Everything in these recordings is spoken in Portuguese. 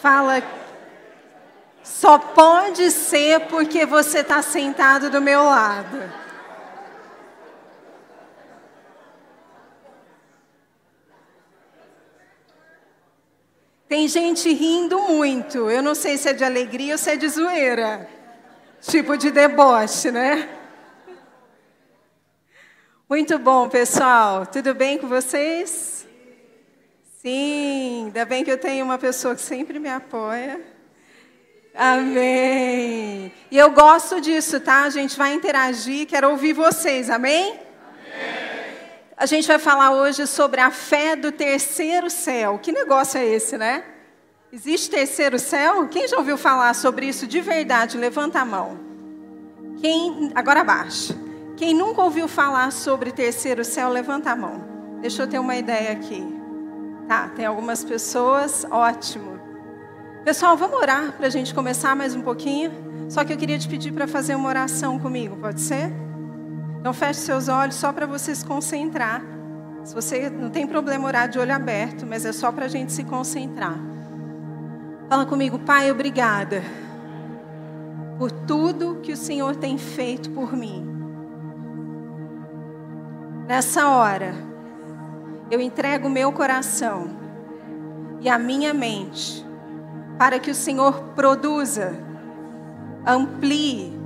Fala, só pode ser porque você está sentado do meu lado. Tem gente rindo muito. Eu não sei se é de alegria ou se é de zoeira. Tipo de deboche, né? Muito bom, pessoal. Tudo bem com vocês? Sim, ainda bem que eu tenho uma pessoa que sempre me apoia. Amém. E eu gosto disso, tá? A gente vai interagir, quero ouvir vocês, amém? A gente vai falar hoje sobre a fé do terceiro céu. Que negócio é esse, né? Existe terceiro céu? Quem já ouviu falar sobre isso de verdade? Levanta a mão. Quem agora baixa. Quem nunca ouviu falar sobre terceiro céu, levanta a mão. Deixa eu ter uma ideia aqui. Tá, tem algumas pessoas, ótimo. Pessoal, vamos orar para a gente começar mais um pouquinho. Só que eu queria te pedir para fazer uma oração comigo, pode ser? Então feche seus olhos só para você se concentrar. Se você não tem problema orar de olho aberto, mas é só para a gente se concentrar. Fala comigo, Pai, obrigada por tudo que o Senhor tem feito por mim. Nessa hora, eu entrego o meu coração e a minha mente para que o Senhor produza, amplie,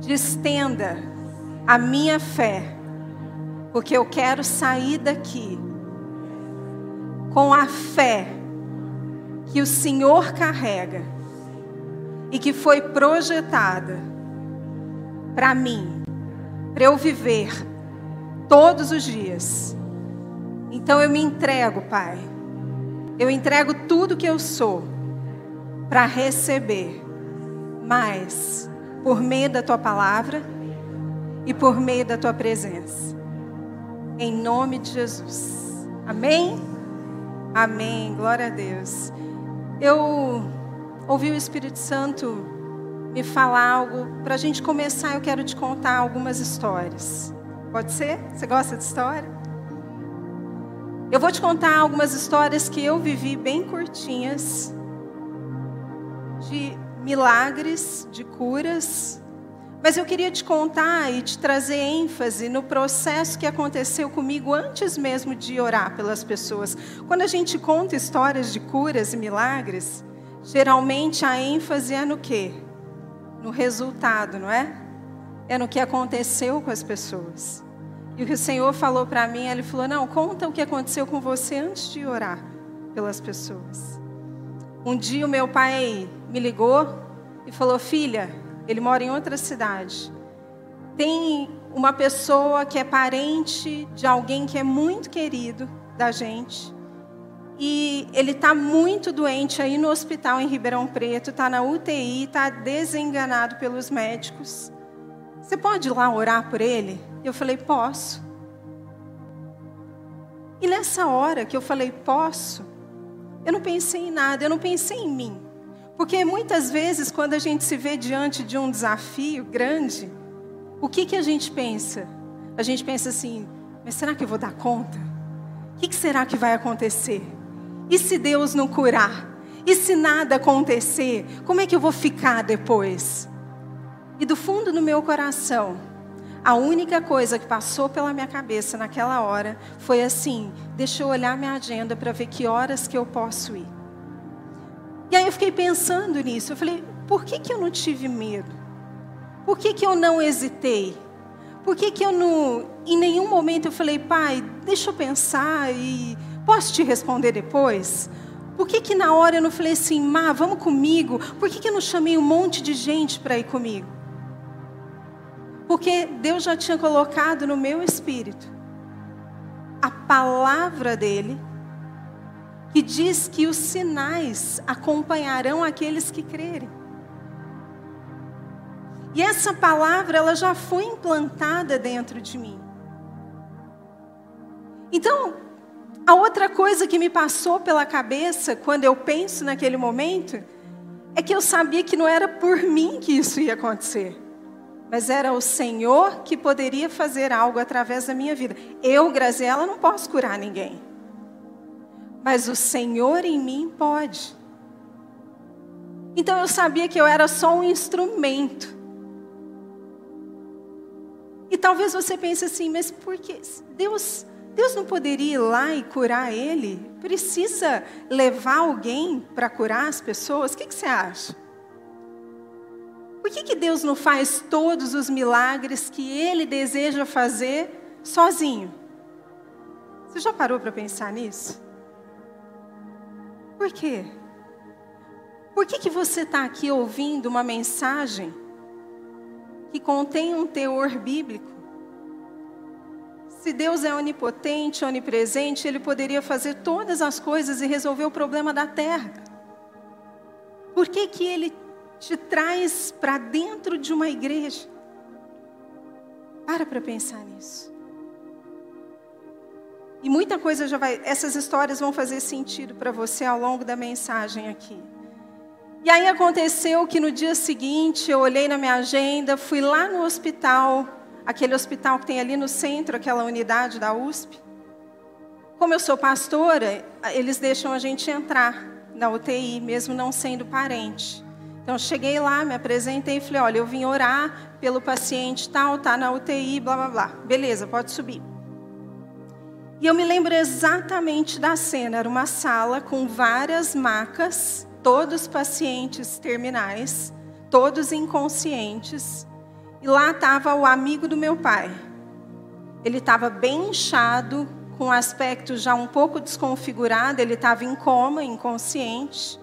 distenda a minha fé, porque eu quero sair daqui com a fé que o Senhor carrega e que foi projetada para mim, para eu viver todos os dias. Então eu me entrego, Pai. Eu entrego tudo que eu sou para receber mais por meio da tua palavra e por meio da tua presença. Em nome de Jesus. Amém? Amém. Glória a Deus. Eu ouvi o Espírito Santo me falar algo. Para a gente começar, eu quero te contar algumas histórias. Pode ser? Você gosta de história? Eu vou te contar algumas histórias que eu vivi bem curtinhas, de milagres, de curas, mas eu queria te contar e te trazer ênfase no processo que aconteceu comigo antes mesmo de orar pelas pessoas. Quando a gente conta histórias de curas e milagres, geralmente a ênfase é no quê? No resultado, não é? É no que aconteceu com as pessoas. E o que o Senhor falou para mim, ele falou: "Não, conta o que aconteceu com você antes de orar pelas pessoas". Um dia o meu pai me ligou e falou: "Filha, ele mora em outra cidade. Tem uma pessoa que é parente de alguém que é muito querido da gente. E ele está muito doente aí no hospital em Ribeirão Preto, está na UTI, está desenganado pelos médicos. Você pode ir lá orar por ele? Eu falei, posso. E nessa hora que eu falei, posso, eu não pensei em nada, eu não pensei em mim. Porque muitas vezes, quando a gente se vê diante de um desafio grande, o que, que a gente pensa? A gente pensa assim: mas será que eu vou dar conta? O que, que será que vai acontecer? E se Deus não curar? E se nada acontecer? Como é que eu vou ficar depois? E do fundo do meu coração, a única coisa que passou pela minha cabeça naquela hora foi assim: deixa eu olhar minha agenda para ver que horas que eu posso ir. E aí eu fiquei pensando nisso. Eu falei, por que, que eu não tive medo? Por que, que eu não hesitei? Por que, que eu não, em nenhum momento eu falei, pai, deixa eu pensar e posso te responder depois? Por que, que na hora eu não falei assim, Má, vamos comigo? Por que, que eu não chamei um monte de gente para ir comigo? Porque Deus já tinha colocado no meu espírito a palavra dele que diz que os sinais acompanharão aqueles que crerem. E essa palavra ela já foi implantada dentro de mim. Então, a outra coisa que me passou pela cabeça quando eu penso naquele momento é que eu sabia que não era por mim que isso ia acontecer, mas era o Senhor que poderia fazer algo através da minha vida. Eu, Graziela, não posso curar ninguém mas o Senhor em mim pode. Então eu sabia que eu era só um instrumento. E talvez você pense assim, mas por que Deus, Deus não poderia ir lá e curar ele? Precisa levar alguém para curar as pessoas? O que, que você acha? Por que, que Deus não faz todos os milagres que Ele deseja fazer sozinho? Você já parou para pensar nisso? Por quê? Por que, que você está aqui ouvindo uma mensagem que contém um teor bíblico? Se Deus é onipotente, onipresente, Ele poderia fazer todas as coisas e resolver o problema da terra. Por que, que Ele te traz para dentro de uma igreja? Para para pensar nisso. E muita coisa já vai, essas histórias vão fazer sentido para você ao longo da mensagem aqui. E aí aconteceu que no dia seguinte eu olhei na minha agenda, fui lá no hospital, aquele hospital que tem ali no centro, aquela unidade da USP. Como eu sou pastora, eles deixam a gente entrar na UTI, mesmo não sendo parente. Então cheguei lá, me apresentei e falei: olha, eu vim orar pelo paciente tal, tá na UTI, blá blá blá. Beleza, pode subir. E eu me lembro exatamente da cena. Era uma sala com várias macas todos pacientes terminais, todos inconscientes. E lá estava o amigo do meu pai. Ele estava bem inchado, com aspecto já um pouco desconfigurado, ele estava em coma, inconsciente.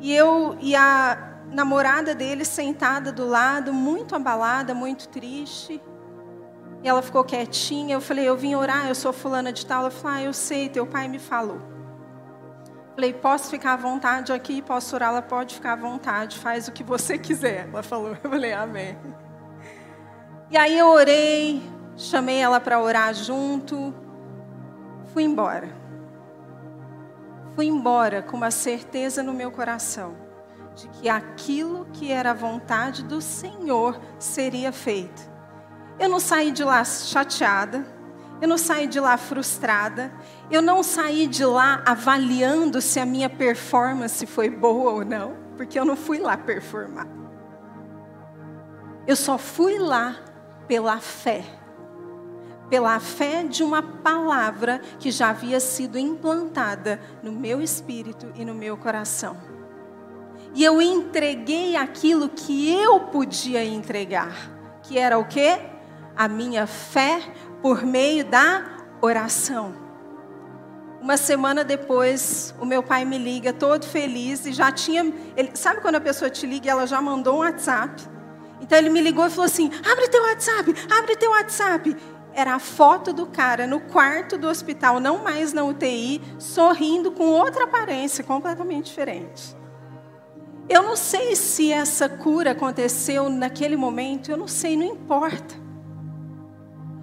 E eu e a namorada dele sentada do lado, muito abalada, muito triste. E ela ficou quietinha. Eu falei: Eu vim orar, eu sou fulana de tal. Ela falou: Ah, eu sei, teu pai me falou. Falei, posso ficar à vontade aqui? Posso orar? Ela pode ficar à vontade, faz o que você quiser. Ela falou, eu falei, amém. E aí eu orei, chamei ela para orar junto, fui embora. Fui embora com uma certeza no meu coração de que aquilo que era a vontade do Senhor seria feito. Eu não saí de lá chateada, eu não saí de lá frustrada, eu não saí de lá avaliando se a minha performance foi boa ou não, porque eu não fui lá performar. Eu só fui lá pela fé. Pela fé de uma palavra que já havia sido implantada no meu espírito e no meu coração. E eu entreguei aquilo que eu podia entregar, que era o quê? A minha fé por meio da oração. Uma semana depois, o meu pai me liga todo feliz e já tinha. Ele, sabe quando a pessoa te liga e ela já mandou um WhatsApp? Então ele me ligou e falou assim: abre teu WhatsApp, abre teu WhatsApp. Era a foto do cara no quarto do hospital, não mais na UTI, sorrindo com outra aparência completamente diferente. Eu não sei se essa cura aconteceu naquele momento, eu não sei, não importa.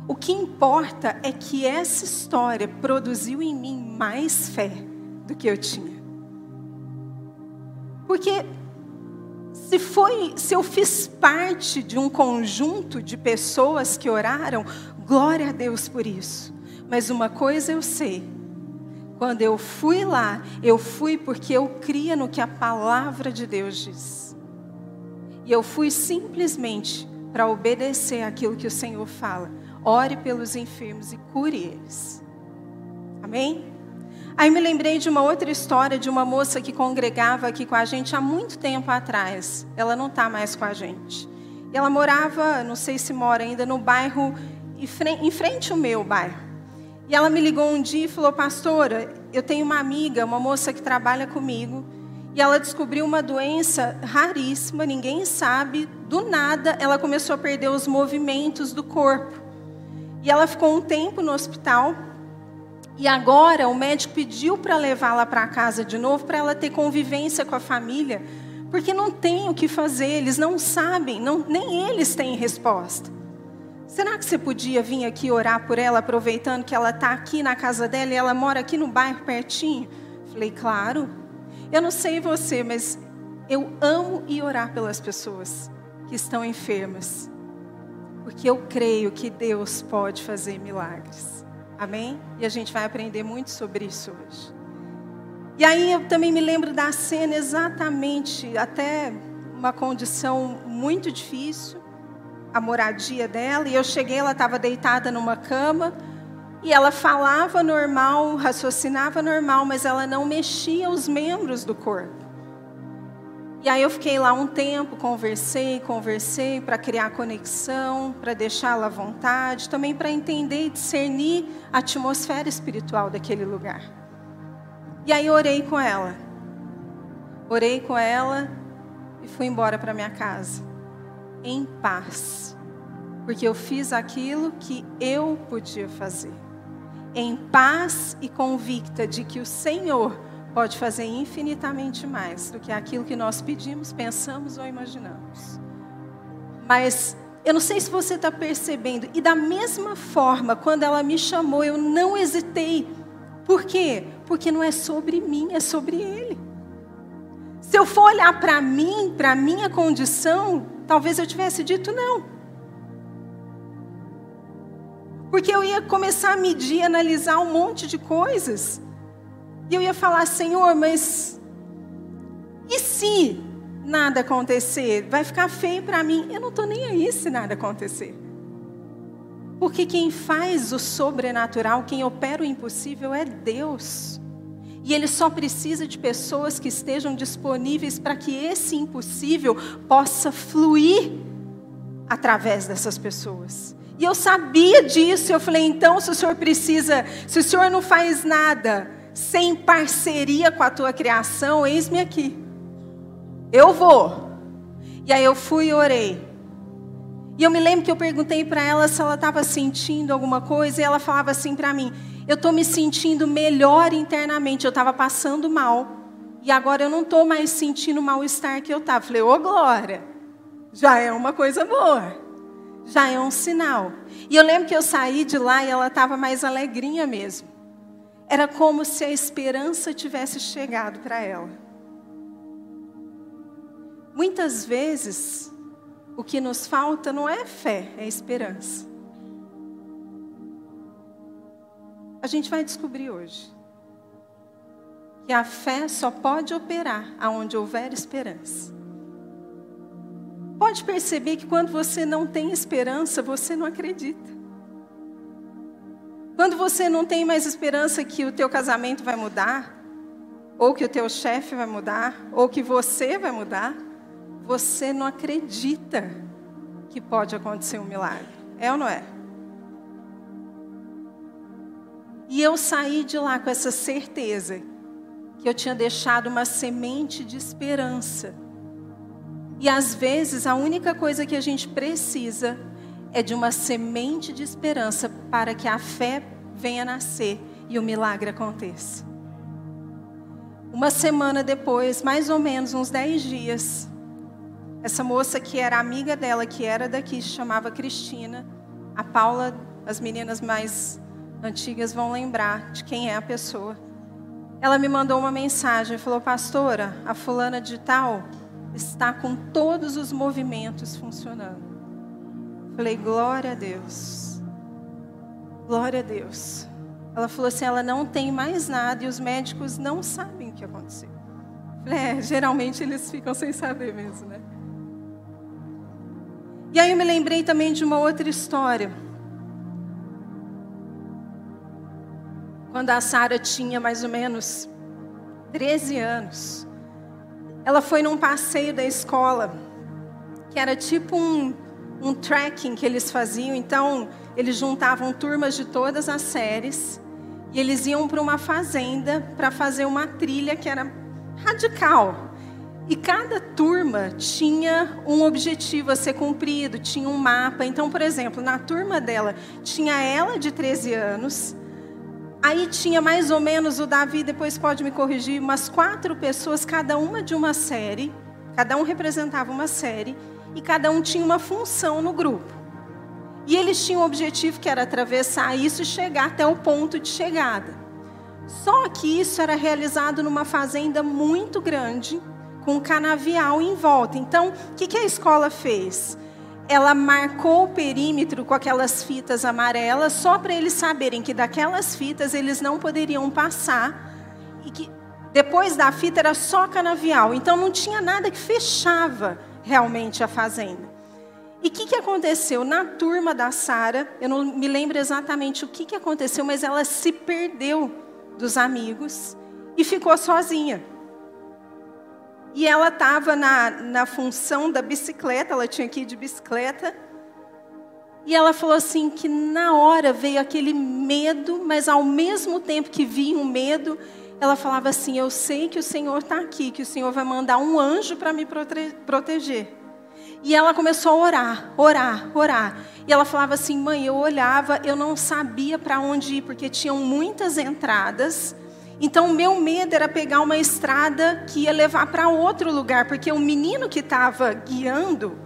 O que importa é que essa história produziu em mim mais fé do que eu tinha. Porque se foi, se eu fiz parte de um conjunto de pessoas que oraram, glória a Deus por isso. Mas uma coisa eu sei, quando eu fui lá, eu fui porque eu cria no que a palavra de Deus diz. E eu fui simplesmente para obedecer aquilo que o Senhor fala ore pelos enfermos e cure eles. Amém? Aí me lembrei de uma outra história de uma moça que congregava aqui com a gente há muito tempo atrás. Ela não está mais com a gente. E ela morava, não sei se mora ainda, no bairro em frente ao meu bairro. E ela me ligou um dia e falou: Pastora, eu tenho uma amiga, uma moça que trabalha comigo, e ela descobriu uma doença raríssima, ninguém sabe. Do nada, ela começou a perder os movimentos do corpo. E ela ficou um tempo no hospital. E agora o médico pediu para levá-la para casa de novo, para ela ter convivência com a família, porque não tem o que fazer, eles não sabem, não, nem eles têm resposta. Será que você podia vir aqui orar por ela, aproveitando que ela está aqui na casa dela e ela mora aqui no bairro pertinho? Falei, claro. Eu não sei você, mas eu amo ir orar pelas pessoas que estão enfermas porque eu creio que Deus pode fazer milagres. Amém? E a gente vai aprender muito sobre isso hoje. E aí eu também me lembro da cena exatamente, até uma condição muito difícil, a moradia dela, e eu cheguei, ela estava deitada numa cama, e ela falava normal, raciocinava normal, mas ela não mexia os membros do corpo. E aí eu fiquei lá um tempo, conversei, conversei para criar conexão, para deixá-la à vontade, também para entender e discernir a atmosfera espiritual daquele lugar. E aí orei com ela. Orei com ela e fui embora para minha casa em paz. Porque eu fiz aquilo que eu podia fazer. Em paz e convicta de que o Senhor pode fazer infinitamente mais do que aquilo que nós pedimos, pensamos ou imaginamos. Mas eu não sei se você está percebendo, e da mesma forma, quando ela me chamou, eu não hesitei. Por quê? Porque não é sobre mim, é sobre Ele. Se eu for olhar para mim, para a minha condição, talvez eu tivesse dito não. Porque eu ia começar a medir, analisar um monte de coisas. E eu ia falar, Senhor, mas e se nada acontecer? Vai ficar feio para mim. Eu não estou nem aí se nada acontecer. Porque quem faz o sobrenatural, quem opera o impossível é Deus. E Ele só precisa de pessoas que estejam disponíveis para que esse impossível possa fluir através dessas pessoas. E eu sabia disso, eu falei, então, se o Senhor precisa, se o Senhor não faz nada, sem parceria com a tua criação, eis-me aqui. Eu vou. E aí eu fui e orei. E eu me lembro que eu perguntei para ela se ela estava sentindo alguma coisa, e ela falava assim para mim: Eu estou me sentindo melhor internamente. Eu estava passando mal. E agora eu não estou mais sentindo o mal-estar que eu estava. Falei, ô oh, glória, já é uma coisa boa. Já é um sinal. E eu lembro que eu saí de lá e ela estava mais alegrinha mesmo. Era como se a esperança tivesse chegado para ela. Muitas vezes, o que nos falta não é fé, é esperança. A gente vai descobrir hoje que a fé só pode operar aonde houver esperança. Pode perceber que quando você não tem esperança, você não acredita. Quando você não tem mais esperança que o teu casamento vai mudar, ou que o teu chefe vai mudar, ou que você vai mudar, você não acredita que pode acontecer um milagre. É ou não é? E eu saí de lá com essa certeza que eu tinha deixado uma semente de esperança. E às vezes a única coisa que a gente precisa é de uma semente de esperança para que a fé venha nascer e o milagre aconteça. Uma semana depois, mais ou menos uns dez dias, essa moça que era amiga dela, que era daqui, se chamava Cristina. A Paula, as meninas mais antigas vão lembrar de quem é a pessoa. Ela me mandou uma mensagem e falou: Pastora, a fulana de tal está com todos os movimentos funcionando. Falei, glória a Deus. Glória a Deus. Ela falou assim: ela não tem mais nada e os médicos não sabem o que aconteceu. Falei, é, geralmente eles ficam sem saber mesmo, né? E aí eu me lembrei também de uma outra história. Quando a Sara tinha mais ou menos 13 anos, ela foi num passeio da escola, que era tipo um um tracking que eles faziam. Então, eles juntavam turmas de todas as séries e eles iam para uma fazenda para fazer uma trilha que era radical. E cada turma tinha um objetivo a ser cumprido, tinha um mapa. Então, por exemplo, na turma dela, tinha ela de 13 anos, aí tinha mais ou menos o Davi, depois pode me corrigir, umas quatro pessoas, cada uma de uma série, cada um representava uma série e cada um tinha uma função no grupo. E eles tinham um objetivo que era atravessar isso e chegar até o ponto de chegada. Só que isso era realizado numa fazenda muito grande, com canavial em volta. Então, o que, que a escola fez? Ela marcou o perímetro com aquelas fitas amarelas, só para eles saberem que daquelas fitas eles não poderiam passar e que Depois da fita era só canavial, então não tinha nada que fechava realmente a fazenda. E o que, que aconteceu? Na turma da Sara, eu não me lembro exatamente o que, que aconteceu, mas ela se perdeu dos amigos e ficou sozinha. E ela estava na, na função da bicicleta, ela tinha que ir de bicicleta. E ela falou assim que na hora veio aquele medo, mas ao mesmo tempo que vinha o medo, ela falava assim: Eu sei que o Senhor está aqui, que o Senhor vai mandar um anjo para me proteger. E ela começou a orar, orar, orar. E ela falava assim: Mãe, eu olhava, eu não sabia para onde ir, porque tinham muitas entradas. Então, o meu medo era pegar uma estrada que ia levar para outro lugar, porque o menino que estava guiando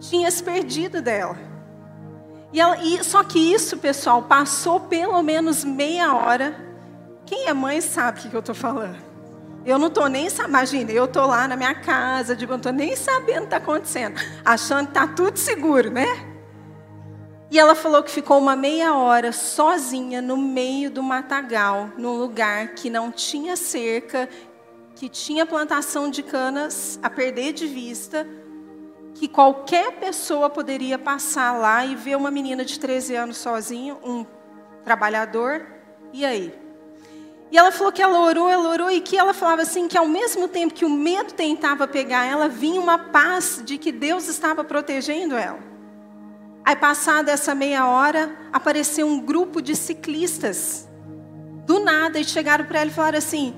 tinha se perdido dela. E, ela, e só que isso, pessoal, passou pelo menos meia hora quem é mãe sabe o que eu estou falando. Eu não estou nem sabendo, imagina, eu estou lá na minha casa, digo, não estou nem sabendo o que está acontecendo, achando que está tudo seguro, né? E ela falou que ficou uma meia hora sozinha no meio do matagal, num lugar que não tinha cerca, que tinha plantação de canas a perder de vista, que qualquer pessoa poderia passar lá e ver uma menina de 13 anos sozinha, um trabalhador, e aí? E ela falou que ela orou, ela orou, e que ela falava assim: que ao mesmo tempo que o medo tentava pegar ela, vinha uma paz de que Deus estava protegendo ela. Aí, passada essa meia hora, apareceu um grupo de ciclistas, do nada, e chegaram para ela e falaram assim: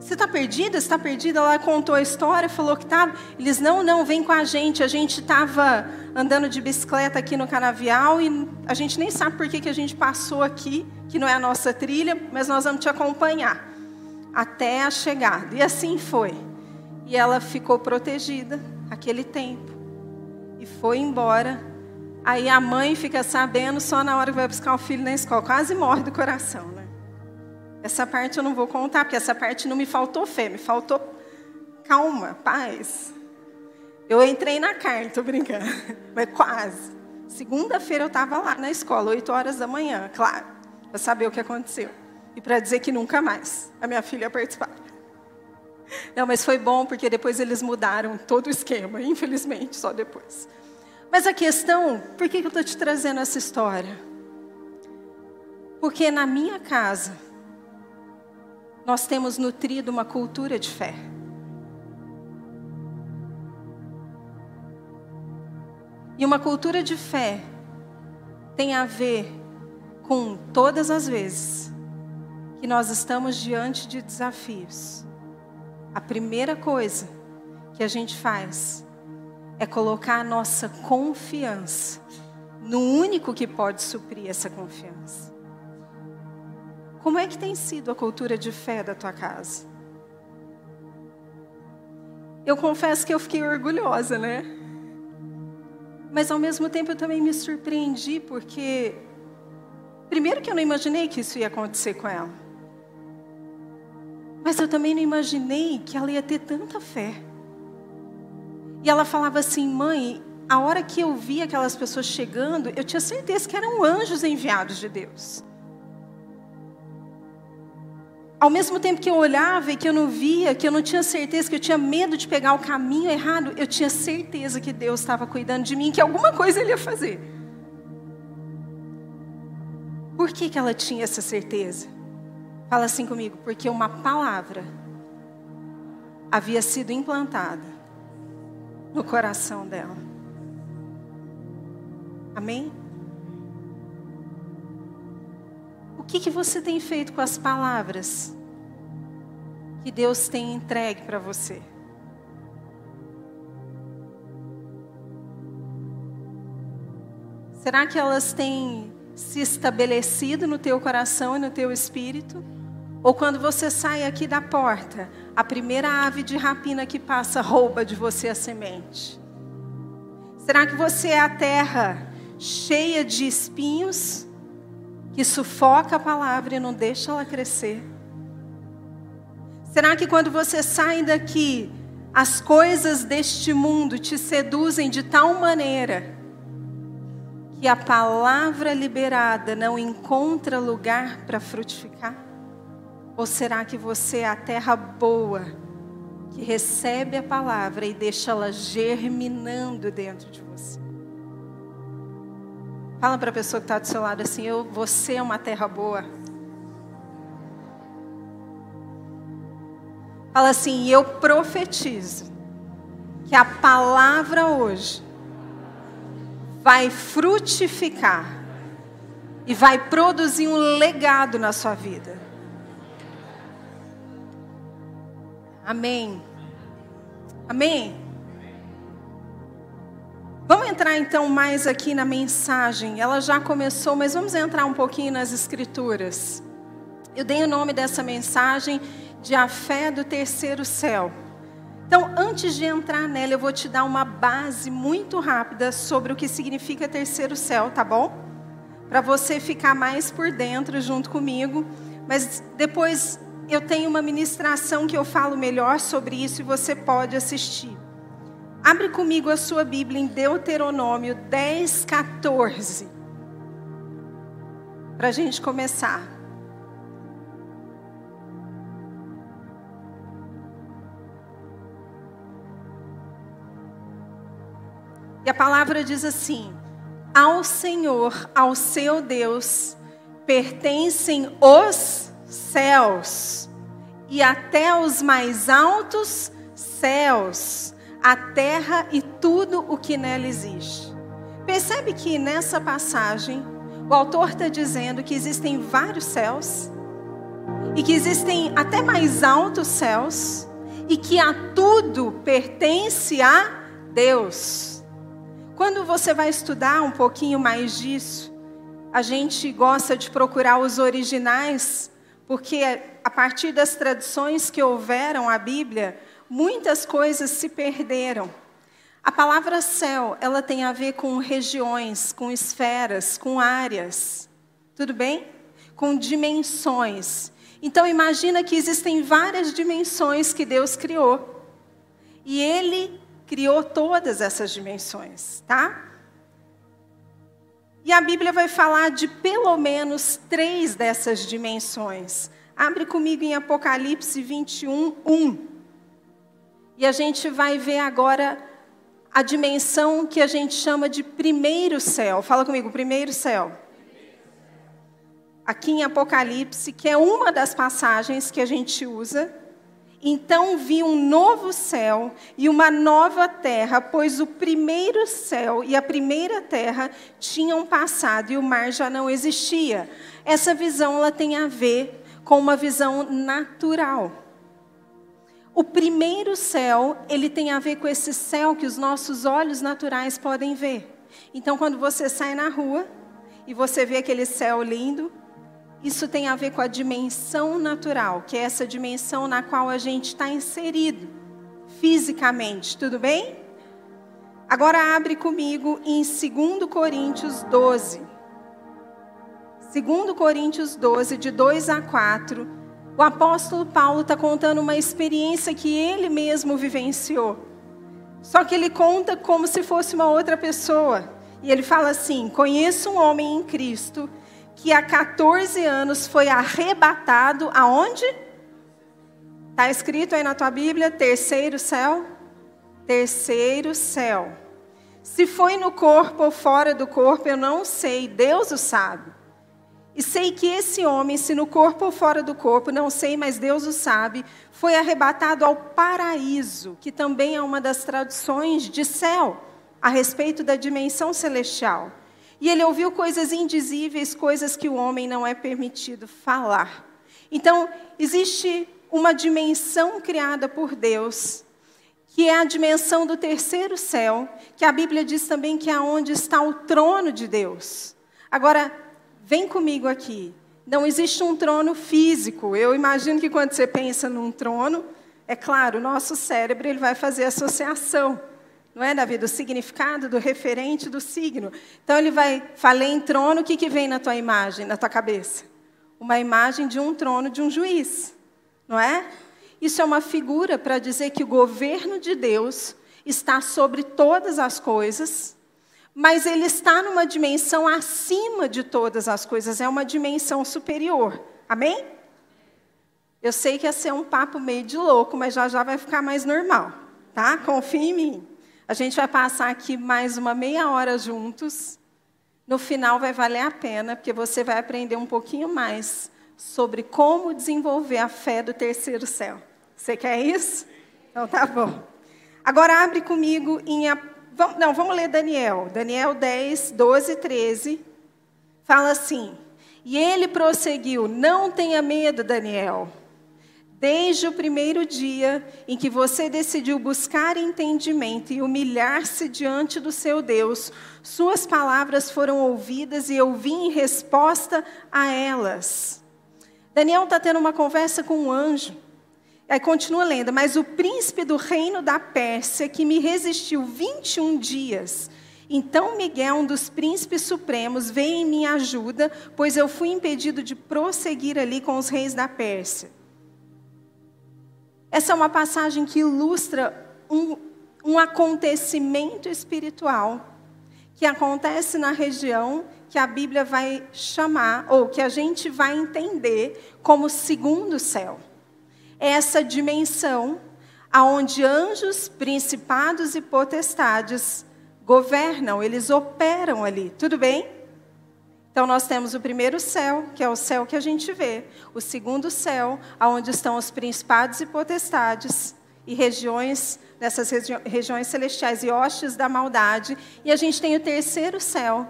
Você está perdida? Você está perdida? Ela contou a história, falou que estava. Eles: Não, não, vem com a gente. A gente estava andando de bicicleta aqui no canavial e a gente nem sabe por que, que a gente passou aqui que não é a nossa trilha, mas nós vamos te acompanhar até a chegada. E assim foi. E ela ficou protegida aquele tempo. E foi embora. Aí a mãe fica sabendo só na hora que vai buscar o filho na escola. Quase morre do coração, né? Essa parte eu não vou contar, porque essa parte não me faltou fé, me faltou calma, paz. Eu entrei na carne, tô brincando, mas quase. Segunda-feira eu estava lá na escola, 8 horas da manhã, claro para saber o que aconteceu e para dizer que nunca mais a minha filha participar. Não, mas foi bom porque depois eles mudaram todo o esquema, infelizmente, só depois. Mas a questão, por que eu estou te trazendo essa história? Porque na minha casa, nós temos nutrido uma cultura de fé. E uma cultura de fé tem a ver com todas as vezes que nós estamos diante de desafios, a primeira coisa que a gente faz é colocar a nossa confiança no único que pode suprir essa confiança. Como é que tem sido a cultura de fé da tua casa? Eu confesso que eu fiquei orgulhosa, né? Mas ao mesmo tempo eu também me surpreendi porque Primeiro que eu não imaginei que isso ia acontecer com ela. Mas eu também não imaginei que ela ia ter tanta fé. E ela falava assim, mãe, a hora que eu vi aquelas pessoas chegando, eu tinha certeza que eram anjos enviados de Deus. Ao mesmo tempo que eu olhava e que eu não via, que eu não tinha certeza, que eu tinha medo de pegar o caminho errado, eu tinha certeza que Deus estava cuidando de mim, que alguma coisa Ele ia fazer. Por que, que ela tinha essa certeza? Fala assim comigo, porque uma palavra havia sido implantada no coração dela. Amém? O que, que você tem feito com as palavras que Deus tem entregue para você? Será que elas têm se estabelecido no teu coração e no teu espírito? Ou quando você sai aqui da porta, a primeira ave de rapina que passa rouba de você a semente? Será que você é a terra cheia de espinhos que sufoca a palavra e não deixa ela crescer? Será que quando você sai daqui, as coisas deste mundo te seduzem de tal maneira que a palavra liberada não encontra lugar para frutificar? Ou será que você é a terra boa, que recebe a palavra e deixa ela germinando dentro de você? Fala para a pessoa que está do seu lado assim: eu, você é uma terra boa. Fala assim: eu profetizo que a palavra hoje vai frutificar e vai produzir um legado na sua vida. Amém. Amém. Vamos entrar então mais aqui na mensagem. Ela já começou, mas vamos entrar um pouquinho nas escrituras. Eu dei o nome dessa mensagem de A Fé do Terceiro Céu. Então, antes de entrar nela, eu vou te dar uma base muito rápida sobre o que significa terceiro céu, tá bom? Para você ficar mais por dentro junto comigo. Mas depois eu tenho uma ministração que eu falo melhor sobre isso e você pode assistir. Abre comigo a sua Bíblia em Deuteronômio 10, 14. Para a gente começar. E a palavra diz assim: Ao Senhor, ao seu Deus, pertencem os céus, e até os mais altos céus, a terra e tudo o que nela existe. Percebe que nessa passagem, o autor está dizendo que existem vários céus, e que existem até mais altos céus, e que a tudo pertence a Deus. Quando você vai estudar um pouquinho mais disso, a gente gosta de procurar os originais, porque a partir das tradições que houveram a Bíblia, muitas coisas se perderam. A palavra céu, ela tem a ver com regiões, com esferas, com áreas. Tudo bem? Com dimensões. Então imagina que existem várias dimensões que Deus criou. E ele criou todas essas dimensões, tá? E a Bíblia vai falar de pelo menos três dessas dimensões. Abre comigo em Apocalipse 21, 1. E a gente vai ver agora a dimensão que a gente chama de primeiro céu. Fala comigo, primeiro céu. Aqui em Apocalipse, que é uma das passagens que a gente usa. Então vi um novo céu e uma nova terra, pois o primeiro céu e a primeira terra tinham passado e o mar já não existia. Essa visão ela tem a ver com uma visão natural. O primeiro céu, ele tem a ver com esse céu que os nossos olhos naturais podem ver. Então, quando você sai na rua e você vê aquele céu lindo, isso tem a ver com a dimensão natural, que é essa dimensão na qual a gente está inserido fisicamente, tudo bem? Agora abre comigo em 2 Coríntios 12. 2 Coríntios 12, de 2 a 4, o apóstolo Paulo está contando uma experiência que ele mesmo vivenciou. Só que ele conta como se fosse uma outra pessoa. E ele fala assim: Conheço um homem em Cristo que há 14 anos foi arrebatado aonde? Está escrito aí na tua Bíblia, terceiro céu? Terceiro céu. Se foi no corpo ou fora do corpo, eu não sei, Deus o sabe. E sei que esse homem, se no corpo ou fora do corpo, não sei, mas Deus o sabe, foi arrebatado ao paraíso, que também é uma das traduções de céu, a respeito da dimensão celestial. E ele ouviu coisas indizíveis, coisas que o homem não é permitido falar. Então, existe uma dimensão criada por Deus, que é a dimensão do terceiro céu, que a Bíblia diz também que é onde está o trono de Deus. Agora, vem comigo aqui. Não existe um trono físico. Eu imagino que quando você pensa num trono, é claro, o nosso cérebro ele vai fazer associação não é, Davi? Do significado, do referente, do signo. Então ele vai, falei em trono, o que, que vem na tua imagem, na tua cabeça? Uma imagem de um trono de um juiz, não é? Isso é uma figura para dizer que o governo de Deus está sobre todas as coisas, mas ele está numa dimensão acima de todas as coisas, é uma dimensão superior. Amém? Eu sei que ia ser um papo meio de louco, mas já já vai ficar mais normal, tá? Confie em mim. A gente vai passar aqui mais uma meia hora juntos. No final vai valer a pena, porque você vai aprender um pouquinho mais sobre como desenvolver a fé do terceiro céu. Você quer isso? Então tá bom. Agora abre comigo em. Não, vamos ler Daniel. Daniel 10, 12 e 13. Fala assim. E ele prosseguiu: Não tenha medo, Daniel. Desde o primeiro dia em que você decidiu buscar entendimento e humilhar-se diante do seu Deus, suas palavras foram ouvidas e eu vim em resposta a elas. Daniel está tendo uma conversa com um anjo. Aí continua lendo, mas o príncipe do reino da Pérsia, que me resistiu 21 dias, então Miguel, um dos príncipes supremos, veio em minha ajuda, pois eu fui impedido de prosseguir ali com os reis da Pérsia. Essa é uma passagem que ilustra um, um acontecimento espiritual que acontece na região que a Bíblia vai chamar, ou que a gente vai entender como segundo céu. É essa dimensão aonde anjos, principados e potestades governam, eles operam ali. Tudo bem? Então nós temos o primeiro céu, que é o céu que a gente vê, o segundo céu, aonde estão os principados e potestades e regiões dessas regi regiões celestiais e hostes da maldade, e a gente tem o terceiro céu,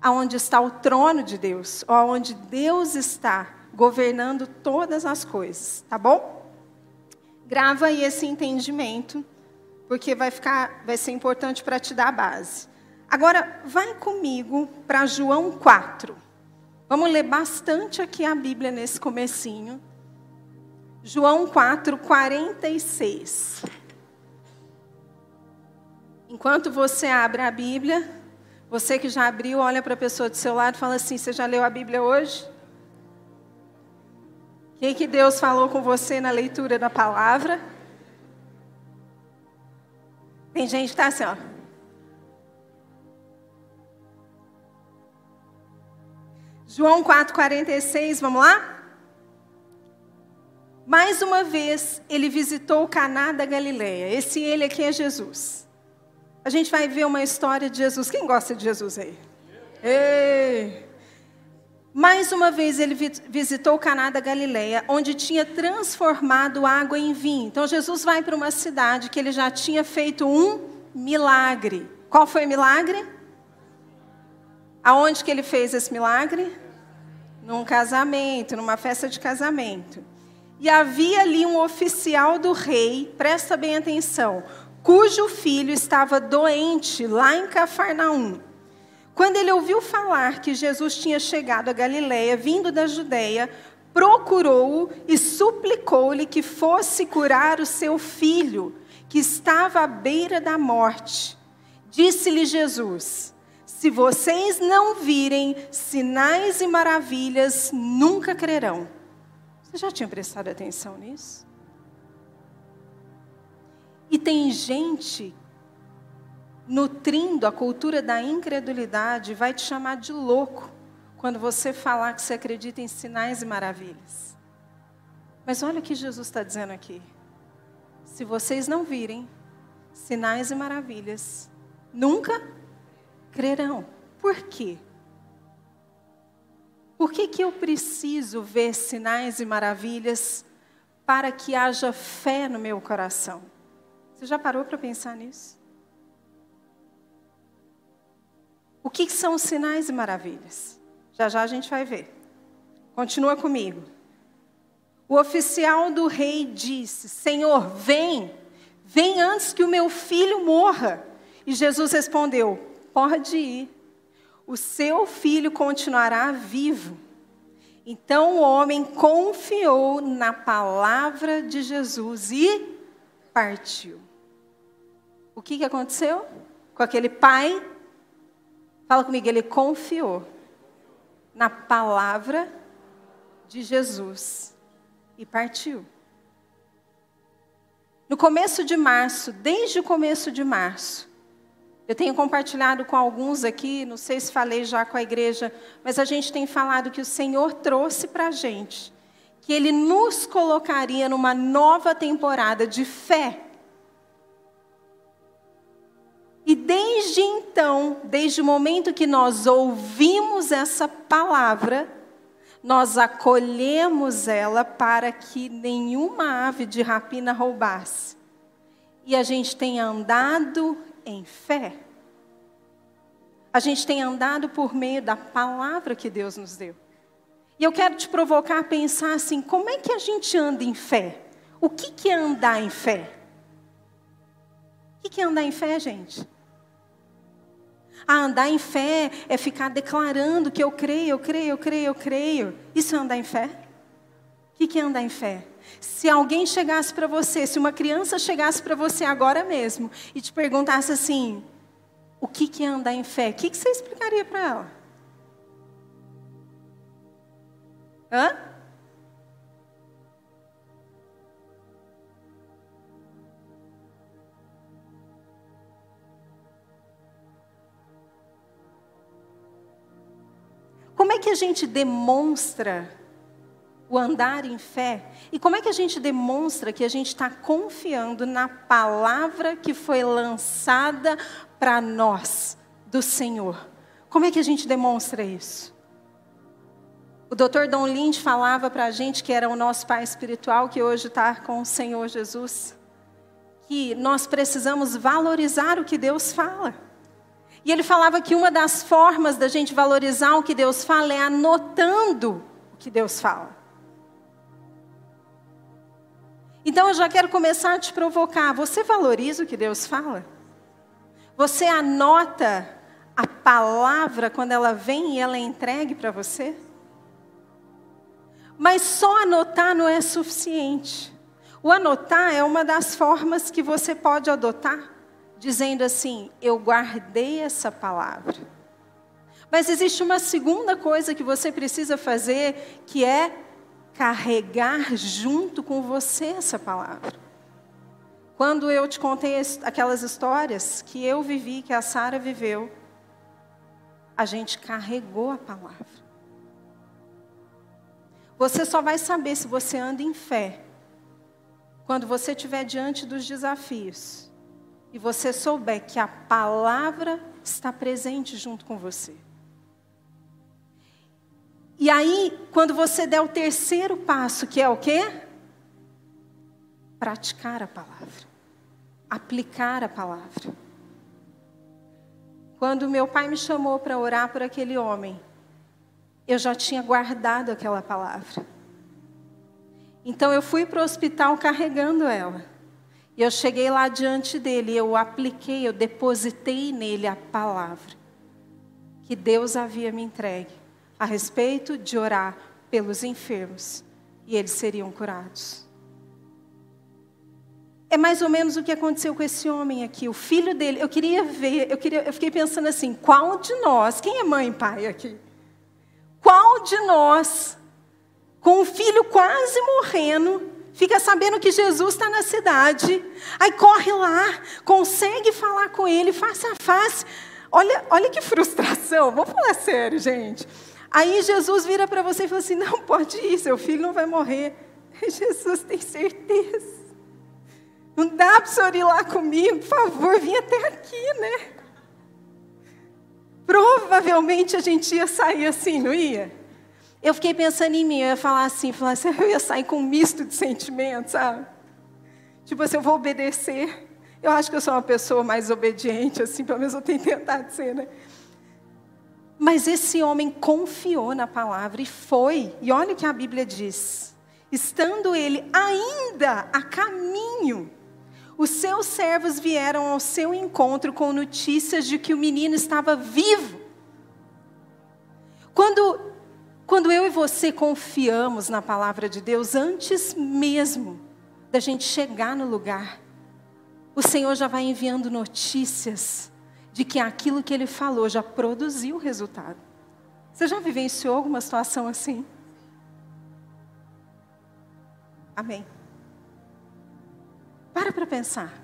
aonde está o trono de Deus, ou aonde Deus está governando todas as coisas, tá bom? Grava aí esse entendimento, porque vai ficar, vai ser importante para te dar a base. Agora, vai comigo para João 4. Vamos ler bastante aqui a Bíblia nesse comecinho. João 4, 46. Enquanto você abre a Bíblia, você que já abriu, olha para a pessoa do seu lado e fala assim: Você já leu a Bíblia hoje? O que, que Deus falou com você na leitura da palavra? Tem gente que está assim, ó. João 4,46, vamos lá? Mais uma vez, ele visitou Caná da Galileia. Esse ele aqui é Jesus. A gente vai ver uma história de Jesus. Quem gosta de Jesus aí? Ei! Mais uma vez ele visitou Caná da Galileia, onde tinha transformado água em vinho. Então Jesus vai para uma cidade que ele já tinha feito um milagre. Qual foi o milagre? Aonde que ele fez esse milagre? num casamento, numa festa de casamento. E havia ali um oficial do rei, presta bem atenção, cujo filho estava doente lá em Cafarnaum. Quando ele ouviu falar que Jesus tinha chegado a Galiléia, vindo da Judéia, procurou-o e suplicou-lhe que fosse curar o seu filho, que estava à beira da morte. Disse-lhe Jesus: se vocês não virem sinais e maravilhas, nunca crerão. Você já tinha prestado atenção nisso? E tem gente nutrindo a cultura da incredulidade, vai te chamar de louco quando você falar que você acredita em sinais e maravilhas. Mas olha o que Jesus está dizendo aqui. Se vocês não virem sinais e maravilhas, nunca crerão. Por quê? Por que, que eu preciso ver sinais e maravilhas para que haja fé no meu coração? Você já parou para pensar nisso? O que, são os sinais e maravilhas? Já já a gente vai ver. Continua comigo. O oficial do rei disse: Senhor, vem, vem antes que o meu filho morra. E Jesus respondeu: pode ir, o seu filho continuará vivo. Então o homem confiou na palavra de Jesus e partiu. O que, que aconteceu com aquele pai? Fala comigo, ele confiou na palavra de Jesus e partiu. No começo de março, desde o começo de março, eu tenho compartilhado com alguns aqui, não sei se falei já com a igreja, mas a gente tem falado que o Senhor trouxe para a gente que Ele nos colocaria numa nova temporada de fé. E desde então, desde o momento que nós ouvimos essa palavra, nós acolhemos ela para que nenhuma ave de rapina roubasse. E a gente tem andado em fé. A gente tem andado por meio da palavra que Deus nos deu. E eu quero te provocar a pensar assim: como é que a gente anda em fé? O que, que é andar em fé? O que, é andar em fé, gente? Ah, andar em fé é ficar declarando que eu creio, eu creio, eu creio, eu creio. Isso é andar em fé? O que é andar em fé? Se alguém chegasse para você, se uma criança chegasse para você agora mesmo e te perguntasse assim: o que é andar em fé? O que você explicaria para ela? Hã? Como é que a gente demonstra o andar em fé? E como é que a gente demonstra que a gente está confiando na palavra que foi lançada para nós do Senhor? Como é que a gente demonstra isso? O Dr. Don Lind falava para a gente, que era o nosso pai espiritual, que hoje está com o Senhor Jesus, que nós precisamos valorizar o que Deus fala. E ele falava que uma das formas da gente valorizar o que Deus fala é anotando o que Deus fala. Então eu já quero começar a te provocar. Você valoriza o que Deus fala? Você anota a palavra quando ela vem e ela é entregue para você? Mas só anotar não é suficiente. O anotar é uma das formas que você pode adotar dizendo assim: Eu guardei essa palavra. Mas existe uma segunda coisa que você precisa fazer, que é carregar junto com você essa palavra. Quando eu te contei aquelas histórias que eu vivi, que a Sara viveu, a gente carregou a palavra. Você só vai saber se você anda em fé quando você estiver diante dos desafios e você souber que a palavra está presente junto com você. E aí, quando você der o terceiro passo, que é o quê? Praticar a palavra. Aplicar a palavra. Quando meu pai me chamou para orar por aquele homem, eu já tinha guardado aquela palavra. Então eu fui para o hospital carregando ela. E eu cheguei lá diante dele, eu apliquei, eu depositei nele a palavra que Deus havia me entregue a respeito de orar pelos enfermos e eles seriam curados. É mais ou menos o que aconteceu com esse homem aqui, o filho dele. Eu queria ver, eu, queria, eu fiquei pensando assim: qual de nós, quem é mãe e pai aqui? Qual de nós, com o filho quase morrendo, fica sabendo que Jesus está na cidade, aí corre lá, consegue falar com ele face a face. Olha, olha que frustração, vou falar sério, gente. Aí Jesus vira para você e fala assim: não pode ir, seu filho não vai morrer. Jesus tem certeza. Não dá para o senhor ir lá comigo, por favor, vim até aqui, né? Provavelmente a gente ia sair assim, não ia? Eu fiquei pensando em mim, eu ia falar assim, falar assim, eu ia sair com um misto de sentimentos, sabe? Tipo assim, eu vou obedecer. Eu acho que eu sou uma pessoa mais obediente, assim, pelo menos eu tenho tentado ser, né? Mas esse homem confiou na palavra e foi. E olha o que a Bíblia diz. Estando ele ainda a caminho, os seus servos vieram ao seu encontro com notícias de que o menino estava vivo. Quando quando eu e você confiamos na palavra de Deus, antes mesmo da gente chegar no lugar, o Senhor já vai enviando notícias de que aquilo que Ele falou já produziu resultado. Você já vivenciou alguma situação assim? Amém. Para para pensar.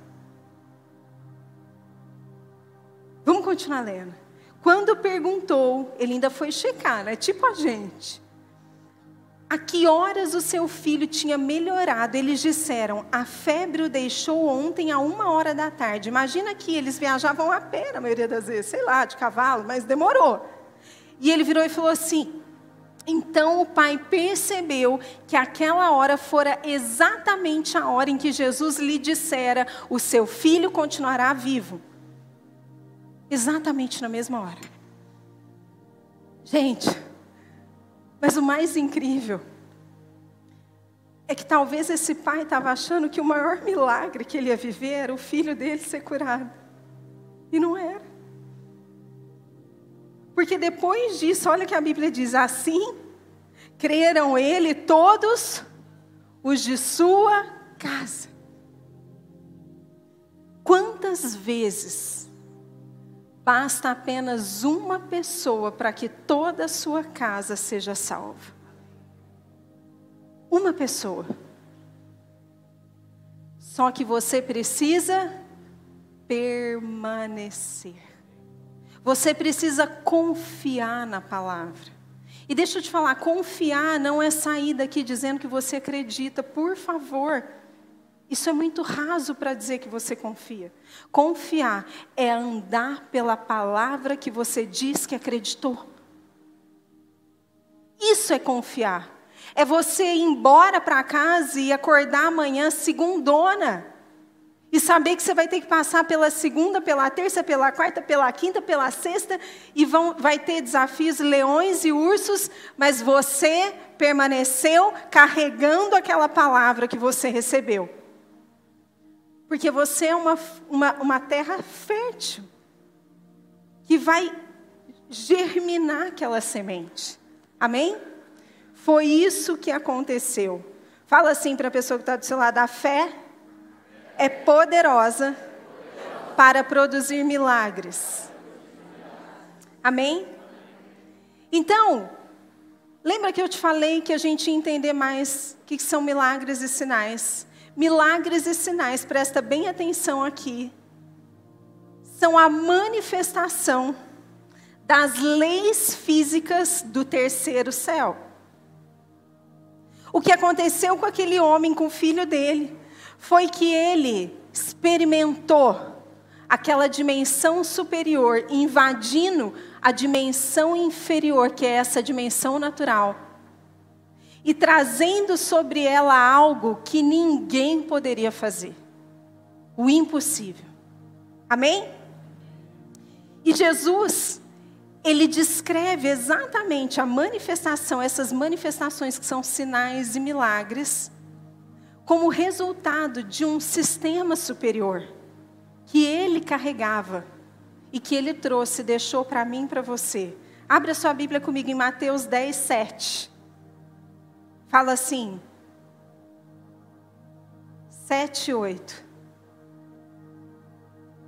Vamos continuar lendo. Quando perguntou, ele ainda foi checar, né? Tipo a gente. A que horas o seu filho tinha melhorado. Eles disseram: a febre o deixou ontem a uma hora da tarde. Imagina que eles viajavam a pé, na maioria das vezes, sei lá, de cavalo, mas demorou. E ele virou e falou assim: então o pai percebeu que aquela hora fora exatamente a hora em que Jesus lhe dissera: o seu filho continuará vivo. Exatamente na mesma hora. Gente, mas o mais incrível é que talvez esse pai estava achando que o maior milagre que ele ia viver era o filho dele ser curado. E não era. Porque depois disso, olha que a Bíblia diz: assim creram ele todos os de sua casa. Quantas vezes Basta apenas uma pessoa para que toda a sua casa seja salva. Uma pessoa. Só que você precisa permanecer. Você precisa confiar na palavra. E deixa eu te falar, confiar não é sair daqui dizendo que você acredita, por favor. Isso é muito raso para dizer que você confia. Confiar é andar pela palavra que você diz que acreditou. Isso é confiar. É você ir embora para casa e acordar amanhã segundona. E saber que você vai ter que passar pela segunda, pela terça, pela quarta, pela quinta, pela sexta, e vão, vai ter desafios, leões e ursos, mas você permaneceu carregando aquela palavra que você recebeu. Porque você é uma, uma, uma terra fértil que vai germinar aquela semente. Amém? Foi isso que aconteceu. Fala assim para a pessoa que está do seu lado: a fé é poderosa para produzir milagres. Amém? Então, lembra que eu te falei que a gente ia entender mais o que são milagres e sinais? Milagres e sinais, presta bem atenção aqui, são a manifestação das leis físicas do terceiro céu. O que aconteceu com aquele homem, com o filho dele, foi que ele experimentou aquela dimensão superior, invadindo a dimensão inferior, que é essa dimensão natural e trazendo sobre ela algo que ninguém poderia fazer o impossível. Amém? E Jesus, ele descreve exatamente a manifestação, essas manifestações que são sinais e milagres, como resultado de um sistema superior que ele carregava e que ele trouxe, deixou para mim e para você. Abra sua Bíblia comigo em Mateus 10, 7. Fala assim, 7, 8.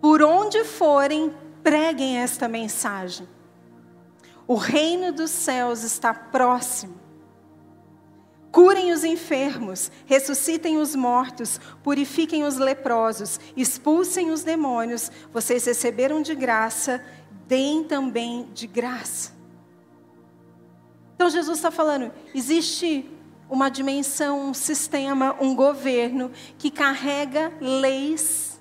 Por onde forem, preguem esta mensagem. O reino dos céus está próximo. Curem os enfermos, ressuscitem os mortos, purifiquem os leprosos, expulsem os demônios. Vocês receberam de graça, deem também de graça. Então Jesus está falando: existe uma dimensão, um sistema, um governo que carrega leis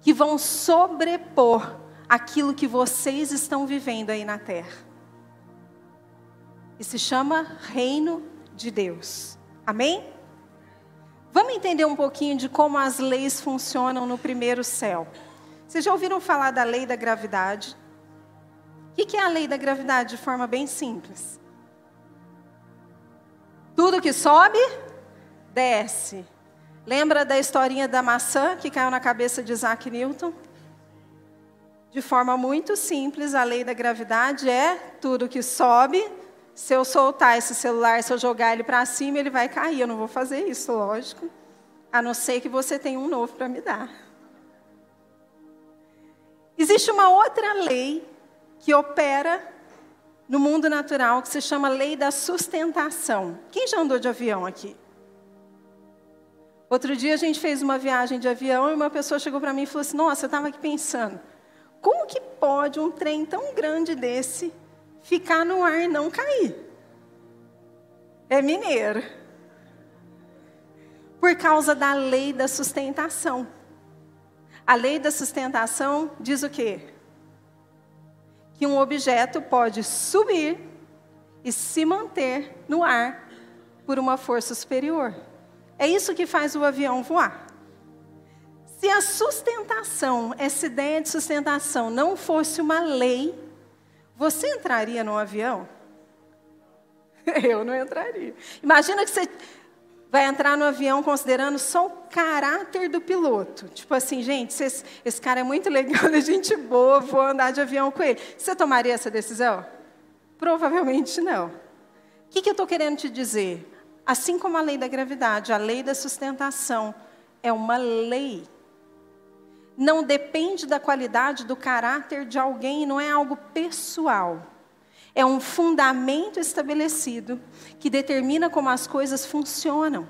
que vão sobrepor aquilo que vocês estão vivendo aí na terra. E se chama Reino de Deus. Amém? Vamos entender um pouquinho de como as leis funcionam no primeiro céu. Vocês já ouviram falar da lei da gravidade? O que é a lei da gravidade de forma bem simples? Tudo que sobe, desce. Lembra da historinha da maçã que caiu na cabeça de Isaac Newton? De forma muito simples, a lei da gravidade é tudo que sobe. Se eu soltar esse celular, se eu jogar ele para cima, ele vai cair. Eu não vou fazer isso, lógico. A não ser que você tenha um novo para me dar. Existe uma outra lei que opera no mundo natural que se chama lei da sustentação. Quem já andou de avião aqui? Outro dia a gente fez uma viagem de avião e uma pessoa chegou para mim e falou assim: Nossa, eu estava aqui pensando, como que pode um trem tão grande desse ficar no ar e não cair? é mineiro. Por causa da lei da sustentação. A lei da sustentação diz o quê? Que um objeto pode subir e se manter no ar por uma força superior. É isso que faz o avião voar. Se a sustentação, essa ideia de sustentação, não fosse uma lei, você entraria no avião? Eu não entraria. Imagina que você vai entrar no avião considerando só o caráter do piloto. Tipo assim, gente, esse, esse cara é muito legal, é gente boa, vou andar de avião com ele. Você tomaria essa decisão? Provavelmente não. O que, que eu estou querendo te dizer? Assim como a lei da gravidade, a lei da sustentação é uma lei. Não depende da qualidade do caráter de alguém, não é algo pessoal. É um fundamento estabelecido que determina como as coisas funcionam.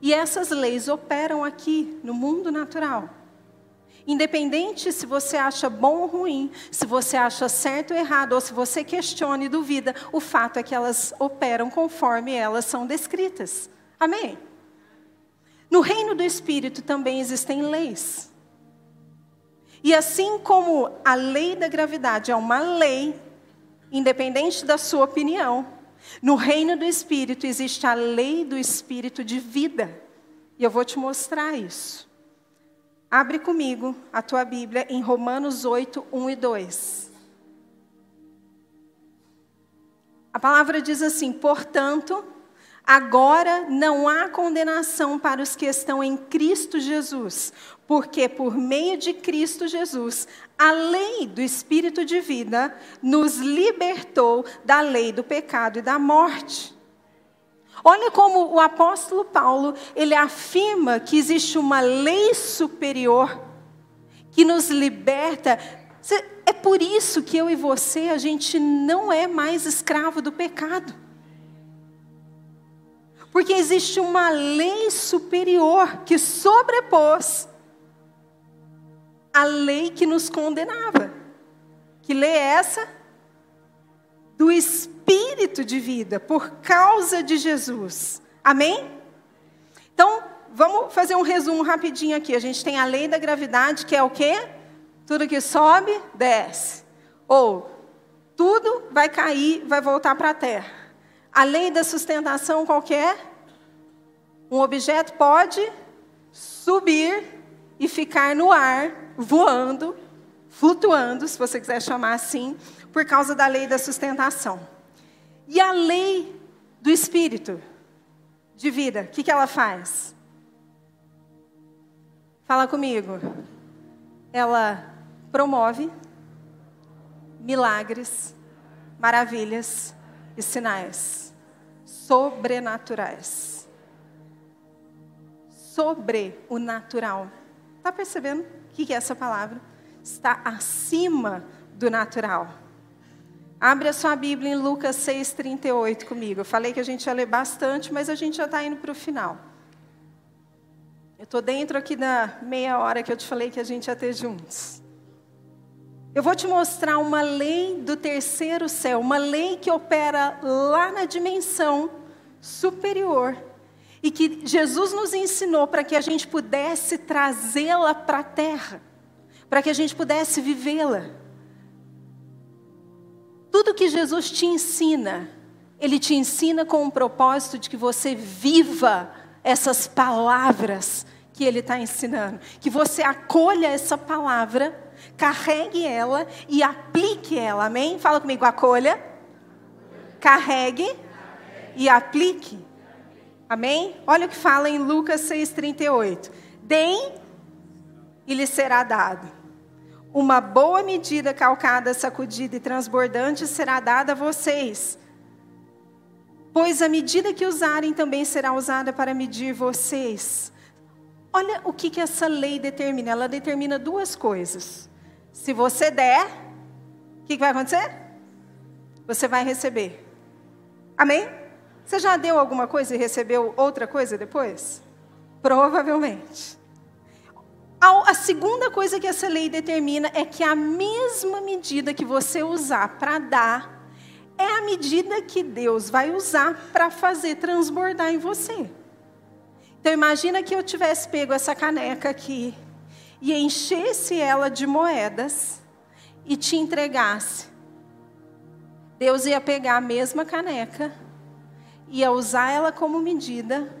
E essas leis operam aqui, no mundo natural. Independente se você acha bom ou ruim, se você acha certo ou errado, ou se você questiona e duvida, o fato é que elas operam conforme elas são descritas. Amém? No reino do Espírito também existem leis. E assim como a lei da gravidade é uma lei, independente da sua opinião, no reino do Espírito existe a lei do Espírito de vida. E eu vou te mostrar isso. Abre comigo a tua Bíblia em Romanos 8, 1 e 2. A palavra diz assim: portanto, agora não há condenação para os que estão em Cristo Jesus, porque por meio de Cristo Jesus, a lei do Espírito de vida nos libertou da lei do pecado e da morte. Olha como o apóstolo Paulo, ele afirma que existe uma lei superior que nos liberta. É por isso que eu e você, a gente não é mais escravo do pecado. Porque existe uma lei superior que sobrepôs a lei que nos condenava. Que lei é essa? Do Espírito de vida por causa de Jesus. Amém? Então, vamos fazer um resumo rapidinho aqui. A gente tem a lei da gravidade, que é o quê? Tudo que sobe, desce. Ou tudo vai cair, vai voltar para a terra. A lei da sustentação qualquer, é? um objeto pode subir e ficar no ar, voando, flutuando, se você quiser chamar assim, por causa da lei da sustentação. E a lei do Espírito de vida, o que, que ela faz? Fala comigo. Ela promove milagres, maravilhas e sinais sobrenaturais. Sobre o natural. Está percebendo o que é essa palavra? Está acima do natural. Abre a sua Bíblia em Lucas 6,38 comigo. Eu falei que a gente ia ler bastante, mas a gente já está indo para o final. Eu estou dentro aqui da meia hora que eu te falei que a gente ia ter juntos. Eu vou te mostrar uma lei do terceiro céu, uma lei que opera lá na dimensão superior e que Jesus nos ensinou para que a gente pudesse trazê-la para a terra, para que a gente pudesse vivê-la. Tudo que Jesus te ensina, Ele te ensina com o propósito de que você viva essas palavras que Ele está ensinando. Que você acolha essa palavra, carregue ela e aplique ela. Amém? Fala comigo, acolha, carregue e aplique. Amém? Olha o que fala em Lucas 6,38. Deem e lhe será dado uma boa medida calcada, sacudida e transbordante será dada a vocês. Pois a medida que usarem também será usada para medir vocês. Olha o que, que essa lei determina. Ela determina duas coisas. Se você der, o que, que vai acontecer? Você vai receber. Amém? Você já deu alguma coisa e recebeu outra coisa depois? Provavelmente. A segunda coisa que essa lei determina é que a mesma medida que você usar para dar, é a medida que Deus vai usar para fazer transbordar em você. Então imagina que eu tivesse pego essa caneca aqui e enchesse ela de moedas e te entregasse. Deus ia pegar a mesma caneca, ia usar ela como medida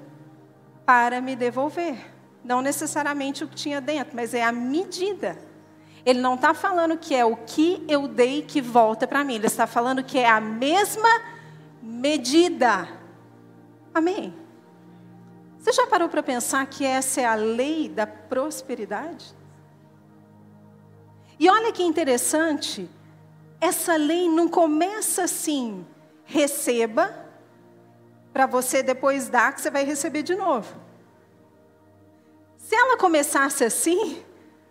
para me devolver. Não necessariamente o que tinha dentro, mas é a medida. Ele não está falando que é o que eu dei que volta para mim. Ele está falando que é a mesma medida. Amém? Você já parou para pensar que essa é a lei da prosperidade? E olha que interessante, essa lei não começa assim, receba, para você depois dar, que você vai receber de novo. Se ela começasse assim,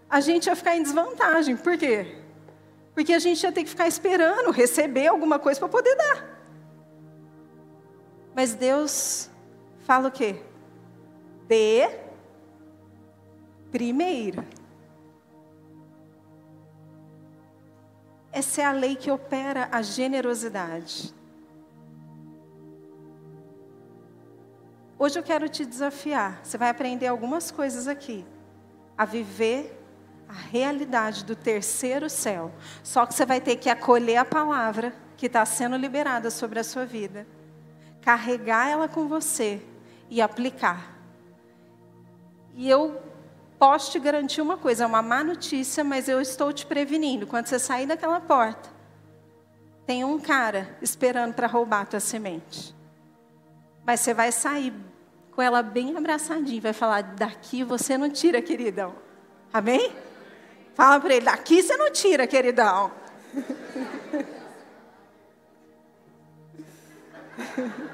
a gente ia ficar em desvantagem. Por quê? Porque a gente ia ter que ficar esperando receber alguma coisa para poder dar. Mas Deus fala o quê? Dê primeiro. Essa é a lei que opera a generosidade. Hoje eu quero te desafiar. Você vai aprender algumas coisas aqui. A viver a realidade do terceiro céu. Só que você vai ter que acolher a palavra que está sendo liberada sobre a sua vida, carregar ela com você e aplicar. E eu posso te garantir uma coisa: é uma má notícia, mas eu estou te prevenindo. Quando você sair daquela porta, tem um cara esperando para roubar a tua semente. Mas você vai sair com ela bem abraçadinha, vai falar: daqui você não tira, queridão. Amém? Fala para ele, daqui você não tira, queridão.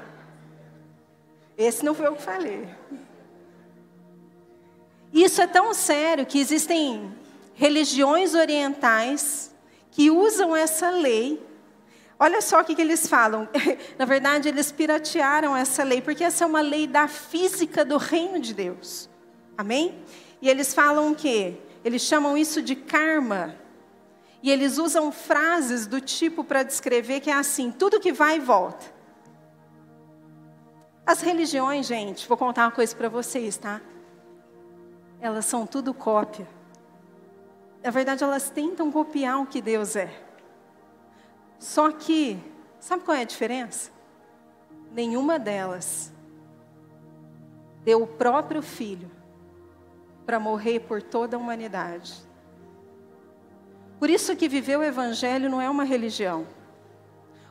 Esse não foi eu que falei. Isso é tão sério que existem religiões orientais que usam essa lei. Olha só o que, que eles falam. Na verdade, eles piratearam essa lei, porque essa é uma lei da física do reino de Deus. Amém? E eles falam o quê? Eles chamam isso de karma. E eles usam frases do tipo para descrever que é assim: tudo que vai volta. As religiões, gente, vou contar uma coisa para vocês, tá? Elas são tudo cópia. Na verdade, elas tentam copiar o que Deus é. Só que, sabe qual é a diferença? Nenhuma delas deu o próprio filho para morrer por toda a humanidade. Por isso que viver o evangelho não é uma religião.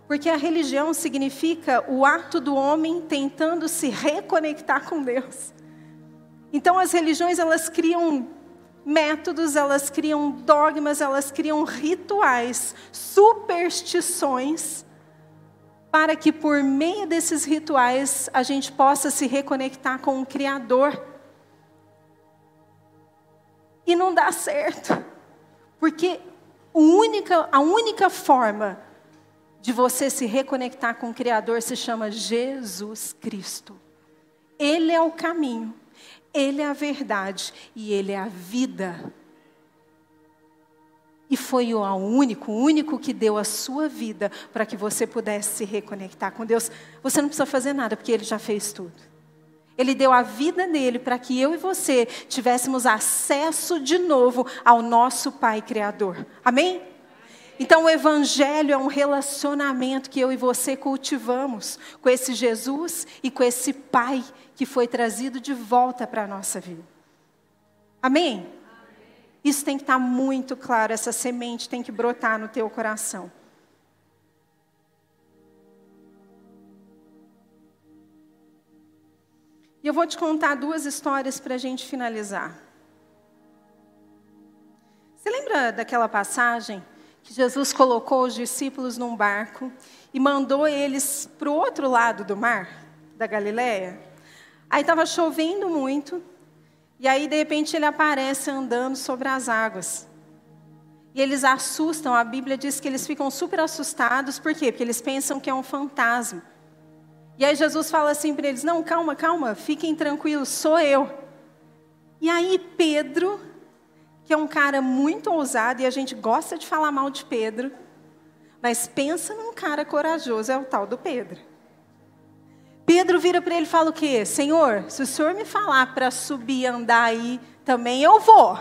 Porque a religião significa o ato do homem tentando se reconectar com Deus. Então as religiões elas criam métodos, elas criam dogmas, elas criam rituais, superstições para que por meio desses rituais a gente possa se reconectar com o criador e não dá certo. Porque única, a única forma de você se reconectar com o Criador se chama Jesus Cristo. Ele é o caminho, Ele é a verdade e Ele é a vida. E foi o único, o único que deu a sua vida para que você pudesse se reconectar com Deus. Você não precisa fazer nada, porque Ele já fez tudo. Ele deu a vida dele para que eu e você tivéssemos acesso de novo ao nosso Pai Criador. Amém? Então, o Evangelho é um relacionamento que eu e você cultivamos com esse Jesus e com esse Pai que foi trazido de volta para a nossa vida. Amém? Isso tem que estar muito claro, essa semente tem que brotar no teu coração. E eu vou te contar duas histórias para a gente finalizar. Você lembra daquela passagem que Jesus colocou os discípulos num barco e mandou eles para o outro lado do mar, da Galileia? Aí estava chovendo muito, e aí de repente ele aparece andando sobre as águas. E eles assustam, a Bíblia diz que eles ficam super assustados, por quê? Porque eles pensam que é um fantasma. E aí Jesus fala assim para eles: Não, calma, calma, fiquem tranquilos, sou eu. E aí Pedro, que é um cara muito ousado, e a gente gosta de falar mal de Pedro, Mas pensa num cara corajoso, é o tal do Pedro. Pedro vira para ele e fala o quê? Senhor, se o senhor me falar para subir e andar aí também, eu vou.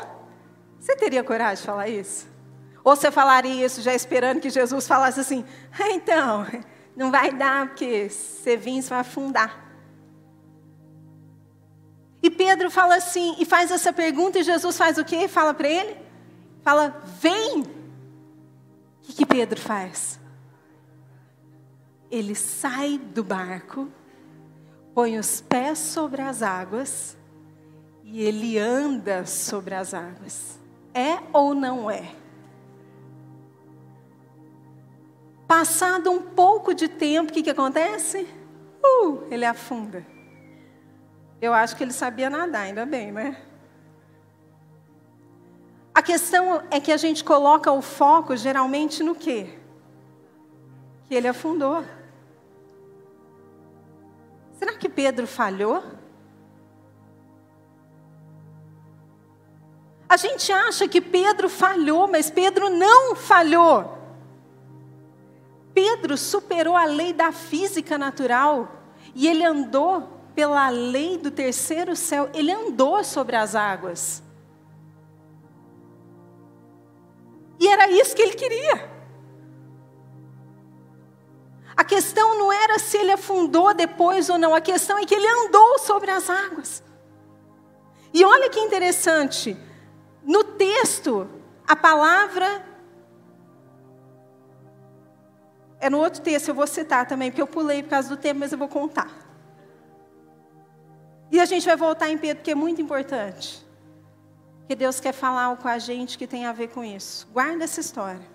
Você teria coragem de falar isso? Ou você falaria isso já esperando que Jesus falasse assim: ah, então, não vai dar, porque você vir, você vai afundar. E Pedro fala assim, e faz essa pergunta, e Jesus faz o quê? Fala para ele? Fala, vem. O que, que Pedro faz? Ele sai do barco põe os pés sobre as águas e ele anda sobre as águas. É ou não é? Passado um pouco de tempo, o que, que acontece? Uh, ele afunda. Eu acho que ele sabia nadar, ainda bem, né? A questão é que a gente coloca o foco geralmente no quê? Que ele afundou. Será que Pedro falhou? A gente acha que Pedro falhou, mas Pedro não falhou. Pedro superou a lei da física natural e ele andou pela lei do terceiro céu, ele andou sobre as águas. E era isso que ele queria. A questão não era se ele afundou depois ou não, a questão é que ele andou sobre as águas. E olha que interessante, no texto, a palavra. É no outro texto, eu vou citar também, porque eu pulei por causa do tempo, mas eu vou contar. E a gente vai voltar em Pedro, porque é muito importante. Que Deus quer falar com a gente que tem a ver com isso. Guarda essa história.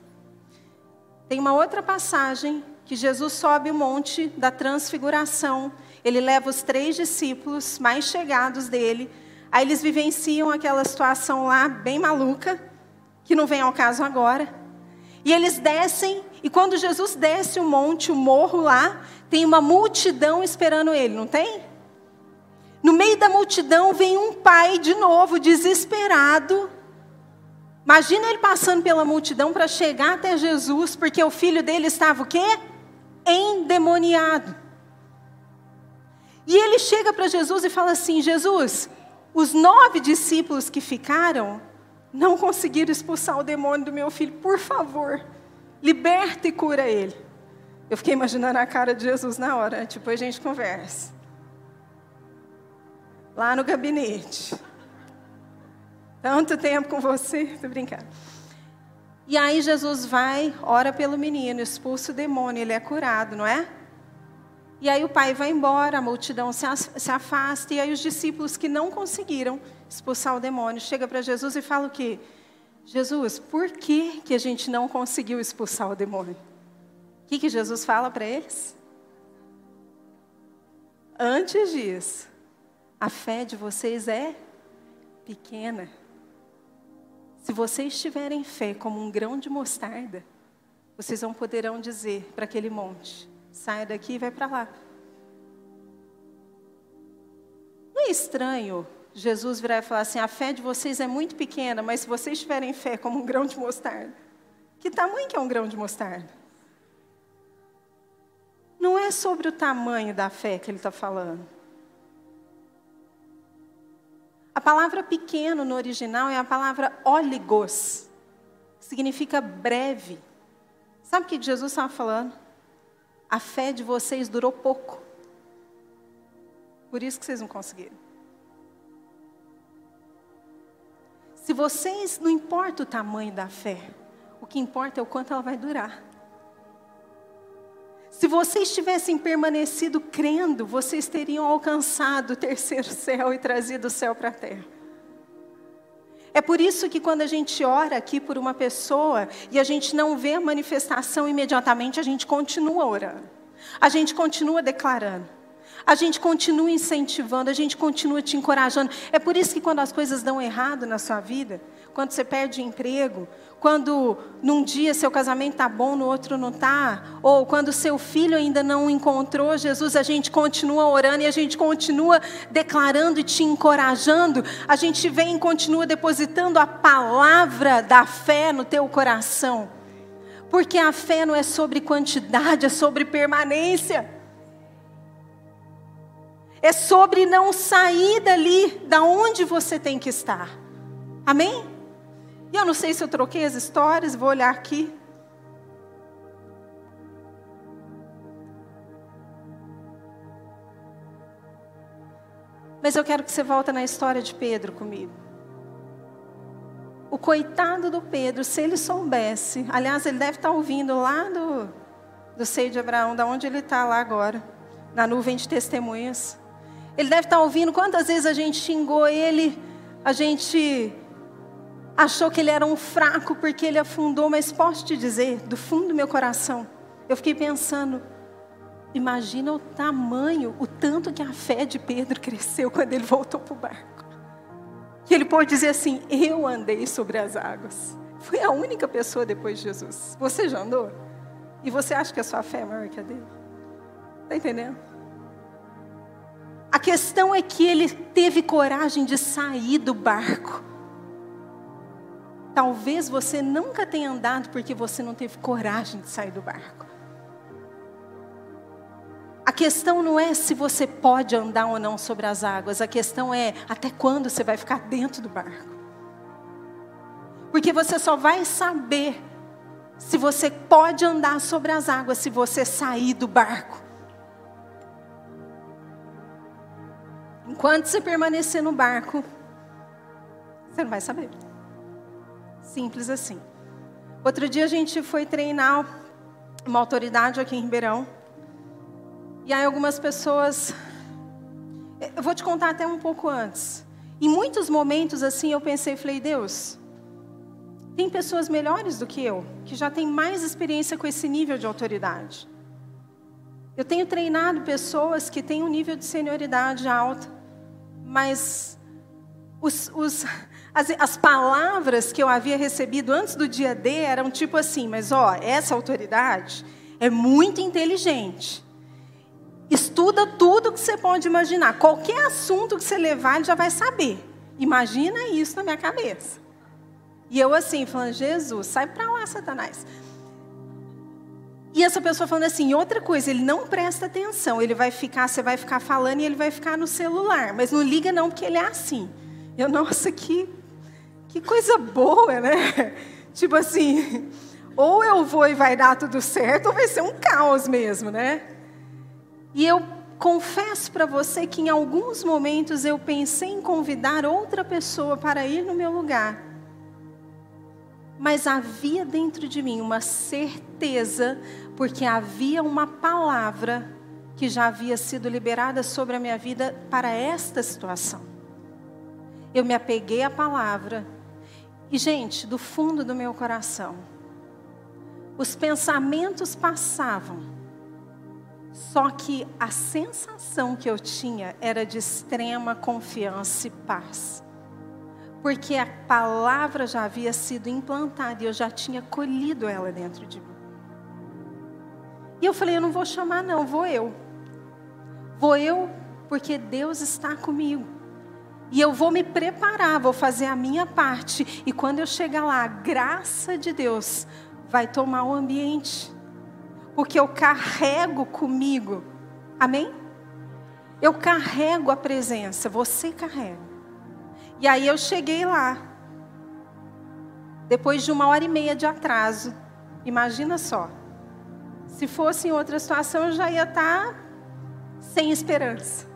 Tem uma outra passagem que Jesus sobe o monte da transfiguração. Ele leva os três discípulos mais chegados dele. Aí eles vivenciam aquela situação lá bem maluca, que não vem ao caso agora. E eles descem, e quando Jesus desce o monte, o morro lá, tem uma multidão esperando ele, não tem? No meio da multidão vem um pai de novo, desesperado. Imagina ele passando pela multidão para chegar até Jesus, porque o filho dele estava o quê? Endemoniado. E ele chega para Jesus e fala assim: Jesus, os nove discípulos que ficaram não conseguiram expulsar o demônio do meu filho, por favor, liberta e cura ele. Eu fiquei imaginando a cara de Jesus na hora, depois a gente conversa. Lá no gabinete. Tanto tempo com você, tô brincando. E aí Jesus vai, ora pelo menino, expulsa o demônio, ele é curado, não é? E aí o pai vai embora, a multidão se, afasta, e aí os discípulos que não conseguiram expulsar o demônio, chega para Jesus e fala o quê? Jesus, por que, que a gente não conseguiu expulsar o demônio? O que, que Jesus fala para eles? Antes disso, a fé de vocês é pequena. Se vocês tiverem fé como um grão de mostarda, vocês não poderão dizer para aquele monte: saia daqui e vai para lá. Não é estranho Jesus virar e falar assim: a fé de vocês é muito pequena, mas se vocês tiverem fé como um grão de mostarda, que tamanho que é um grão de mostarda? Não é sobre o tamanho da fé que ele está falando. A palavra pequeno no original é a palavra oligos, que significa breve. Sabe o que Jesus estava falando? A fé de vocês durou pouco. Por isso que vocês não conseguiram. Se vocês, não importa o tamanho da fé, o que importa é o quanto ela vai durar. Se vocês tivessem permanecido crendo, vocês teriam alcançado o terceiro céu e trazido o céu para a terra. É por isso que quando a gente ora aqui por uma pessoa e a gente não vê a manifestação imediatamente, a gente continua orando. A gente continua declarando. A gente continua incentivando, a gente continua te encorajando. É por isso que quando as coisas dão errado na sua vida, quando você perde emprego, quando num dia seu casamento está bom, no outro não está, ou quando seu filho ainda não encontrou Jesus, a gente continua orando e a gente continua declarando e te encorajando, a gente vem e continua depositando a palavra da fé no teu coração. Porque a fé não é sobre quantidade, é sobre permanência. É sobre não sair dali, da onde você tem que estar. Amém? E eu não sei se eu troquei as histórias, vou olhar aqui. Mas eu quero que você volte na história de Pedro comigo. O coitado do Pedro, se ele soubesse, aliás, ele deve estar ouvindo lá do, do seio de Abraão, da onde ele está lá agora, na nuvem de testemunhas. Ele deve estar ouvindo quantas vezes a gente xingou ele, a gente achou que ele era um fraco porque ele afundou, mas posso te dizer, do fundo do meu coração, eu fiquei pensando, imagina o tamanho, o tanto que a fé de Pedro cresceu quando ele voltou para o barco. Que ele pode dizer assim: Eu andei sobre as águas. Fui a única pessoa depois de Jesus. Você já andou? E você acha que a sua fé é maior que a dele? Está entendendo? A questão é que ele teve coragem de sair do barco. Talvez você nunca tenha andado porque você não teve coragem de sair do barco. A questão não é se você pode andar ou não sobre as águas, a questão é até quando você vai ficar dentro do barco. Porque você só vai saber se você pode andar sobre as águas se você sair do barco. Enquanto você permanecer no barco, você não vai saber. Simples assim. Outro dia a gente foi treinar uma autoridade aqui em Ribeirão. E aí algumas pessoas. Eu vou te contar até um pouco antes. Em muitos momentos assim eu pensei, falei, Deus, tem pessoas melhores do que eu, que já têm mais experiência com esse nível de autoridade. Eu tenho treinado pessoas que têm um nível de senioridade alta, mas os, os, as, as, palavras que eu havia recebido antes do dia D eram tipo assim: mas ó, essa autoridade é muito inteligente. Estuda tudo que você pode imaginar. Qualquer assunto que você levar, ele já vai saber. Imagina isso na minha cabeça. E eu assim, falando, Jesus, sai para lá, Satanás. E essa pessoa falando assim, outra coisa, ele não presta atenção, ele vai ficar, você vai ficar falando e ele vai ficar no celular, mas não liga não, porque ele é assim. Eu, nossa, que, que coisa boa, né? Tipo assim, ou eu vou e vai dar tudo certo, ou vai ser um caos mesmo, né? E eu confesso para você que em alguns momentos eu pensei em convidar outra pessoa para ir no meu lugar. Mas havia dentro de mim uma certeza, porque havia uma palavra que já havia sido liberada sobre a minha vida para esta situação. Eu me apeguei à palavra. E, gente, do fundo do meu coração, os pensamentos passavam só que a sensação que eu tinha era de extrema confiança e paz. Porque a palavra já havia sido implantada e eu já tinha colhido ela dentro de mim. E eu falei: eu não vou chamar, não, vou eu. Vou eu, porque Deus está comigo. E eu vou me preparar, vou fazer a minha parte. E quando eu chegar lá, a graça de Deus vai tomar o ambiente porque eu carrego comigo. Amém? Eu carrego a presença, você carrega. E aí eu cheguei lá. Depois de uma hora e meia de atraso. Imagina só. Se fosse em outra situação, eu já ia estar sem esperança.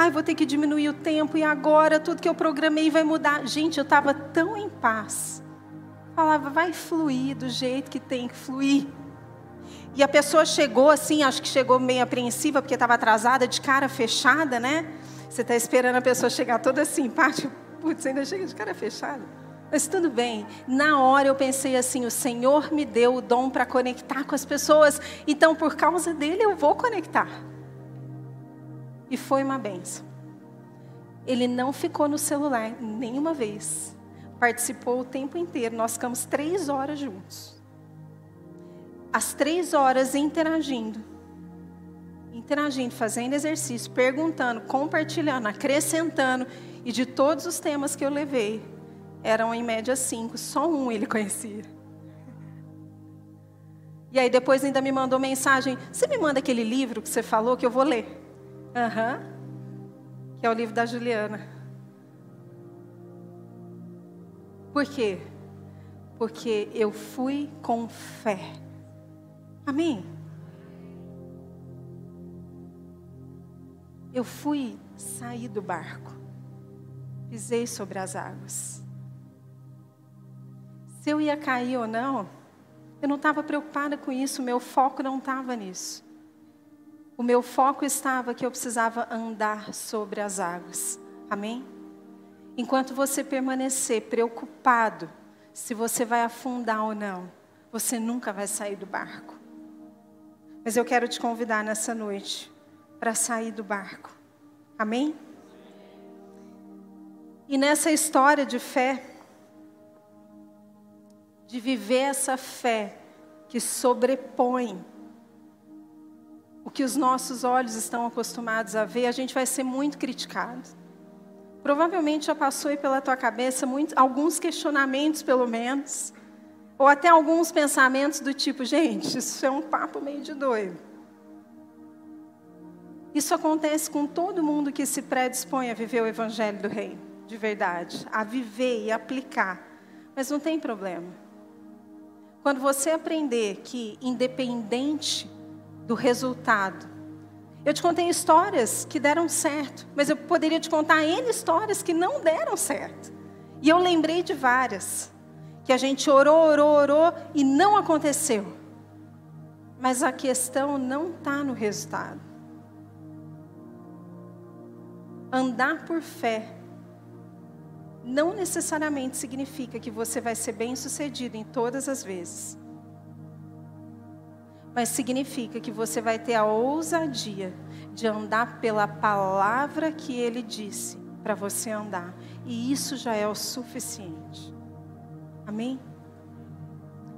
Ai, vou ter que diminuir o tempo e agora tudo que eu programei vai mudar. Gente, eu estava tão em paz. Falava, vai fluir do jeito que tem que fluir. E a pessoa chegou assim, acho que chegou meio apreensiva, porque estava atrasada, de cara fechada, né? Você está esperando a pessoa chegar toda parte, putz, ainda chega de cara fechada. Mas tudo bem. Na hora eu pensei assim: o Senhor me deu o dom para conectar com as pessoas, então por causa dele eu vou conectar. E foi uma benção. Ele não ficou no celular nenhuma vez. Participou o tempo inteiro. Nós ficamos três horas juntos as três horas interagindo. Interagindo, fazendo exercício, perguntando, compartilhando, acrescentando. E de todos os temas que eu levei, eram em média cinco, só um ele conhecia. E aí depois ainda me mandou mensagem: Você me manda aquele livro que você falou que eu vou ler? Uhum. Que é o livro da Juliana. Por quê? Porque eu fui com fé. Amém? Eu fui sair do barco, pisei sobre as águas. Se eu ia cair ou não, eu não estava preocupada com isso, meu foco não estava nisso. O meu foco estava que eu precisava andar sobre as águas. Amém? Enquanto você permanecer preocupado se você vai afundar ou não, você nunca vai sair do barco. Mas eu quero te convidar nessa noite para sair do barco. Amém? E nessa história de fé, de viver essa fé que sobrepõe o que os nossos olhos estão acostumados a ver, a gente vai ser muito criticado. Provavelmente já passou aí pela tua cabeça alguns questionamentos, pelo menos, ou até alguns pensamentos do tipo: gente, isso é um papo meio de doido. Isso acontece com todo mundo que se predispõe a viver o Evangelho do Reino, de verdade, a viver e aplicar. Mas não tem problema. Quando você aprender que, independente do resultado, eu te contei histórias que deram certo, mas eu poderia te contar N histórias que não deram certo. E eu lembrei de várias, que a gente orou, orou, orou e não aconteceu. Mas a questão não está no resultado. Andar por fé não necessariamente significa que você vai ser bem sucedido em todas as vezes. Mas significa que você vai ter a ousadia de andar pela palavra que ele disse para você andar. E isso já é o suficiente. Amém?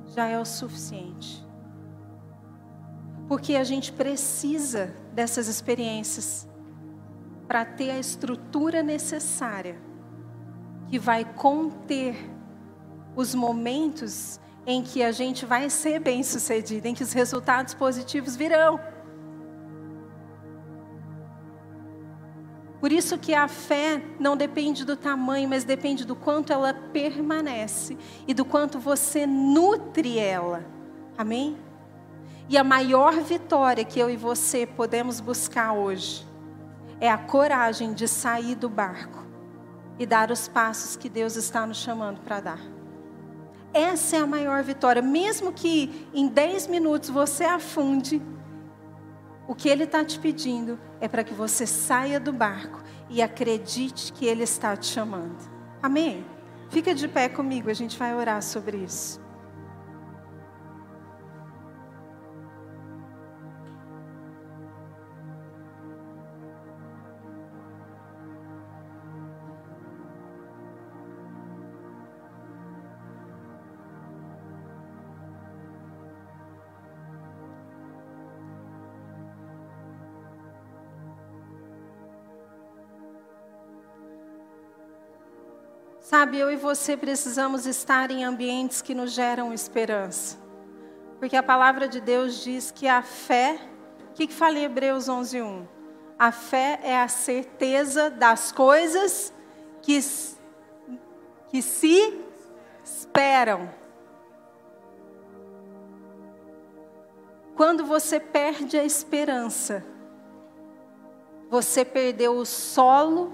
Já é o suficiente. Porque a gente precisa dessas experiências para ter a estrutura necessária que vai conter os momentos em que a gente vai ser bem sucedido, em que os resultados positivos virão. Por isso que a fé não depende do tamanho, mas depende do quanto ela permanece e do quanto você nutre ela. Amém? E a maior vitória que eu e você podemos buscar hoje é a coragem de sair do barco e dar os passos que Deus está nos chamando para dar. Essa é a maior vitória. Mesmo que em 10 minutos você afunde, o que Ele está te pedindo é para que você saia do barco e acredite que Ele está te chamando. Amém? Fica de pé comigo, a gente vai orar sobre isso. Sabe, eu e você precisamos estar em ambientes que nos geram esperança. Porque a palavra de Deus diz que a fé, o que, que fala em Hebreus 11:1? A fé é a certeza das coisas que, que se esperam. Quando você perde a esperança, você perdeu o solo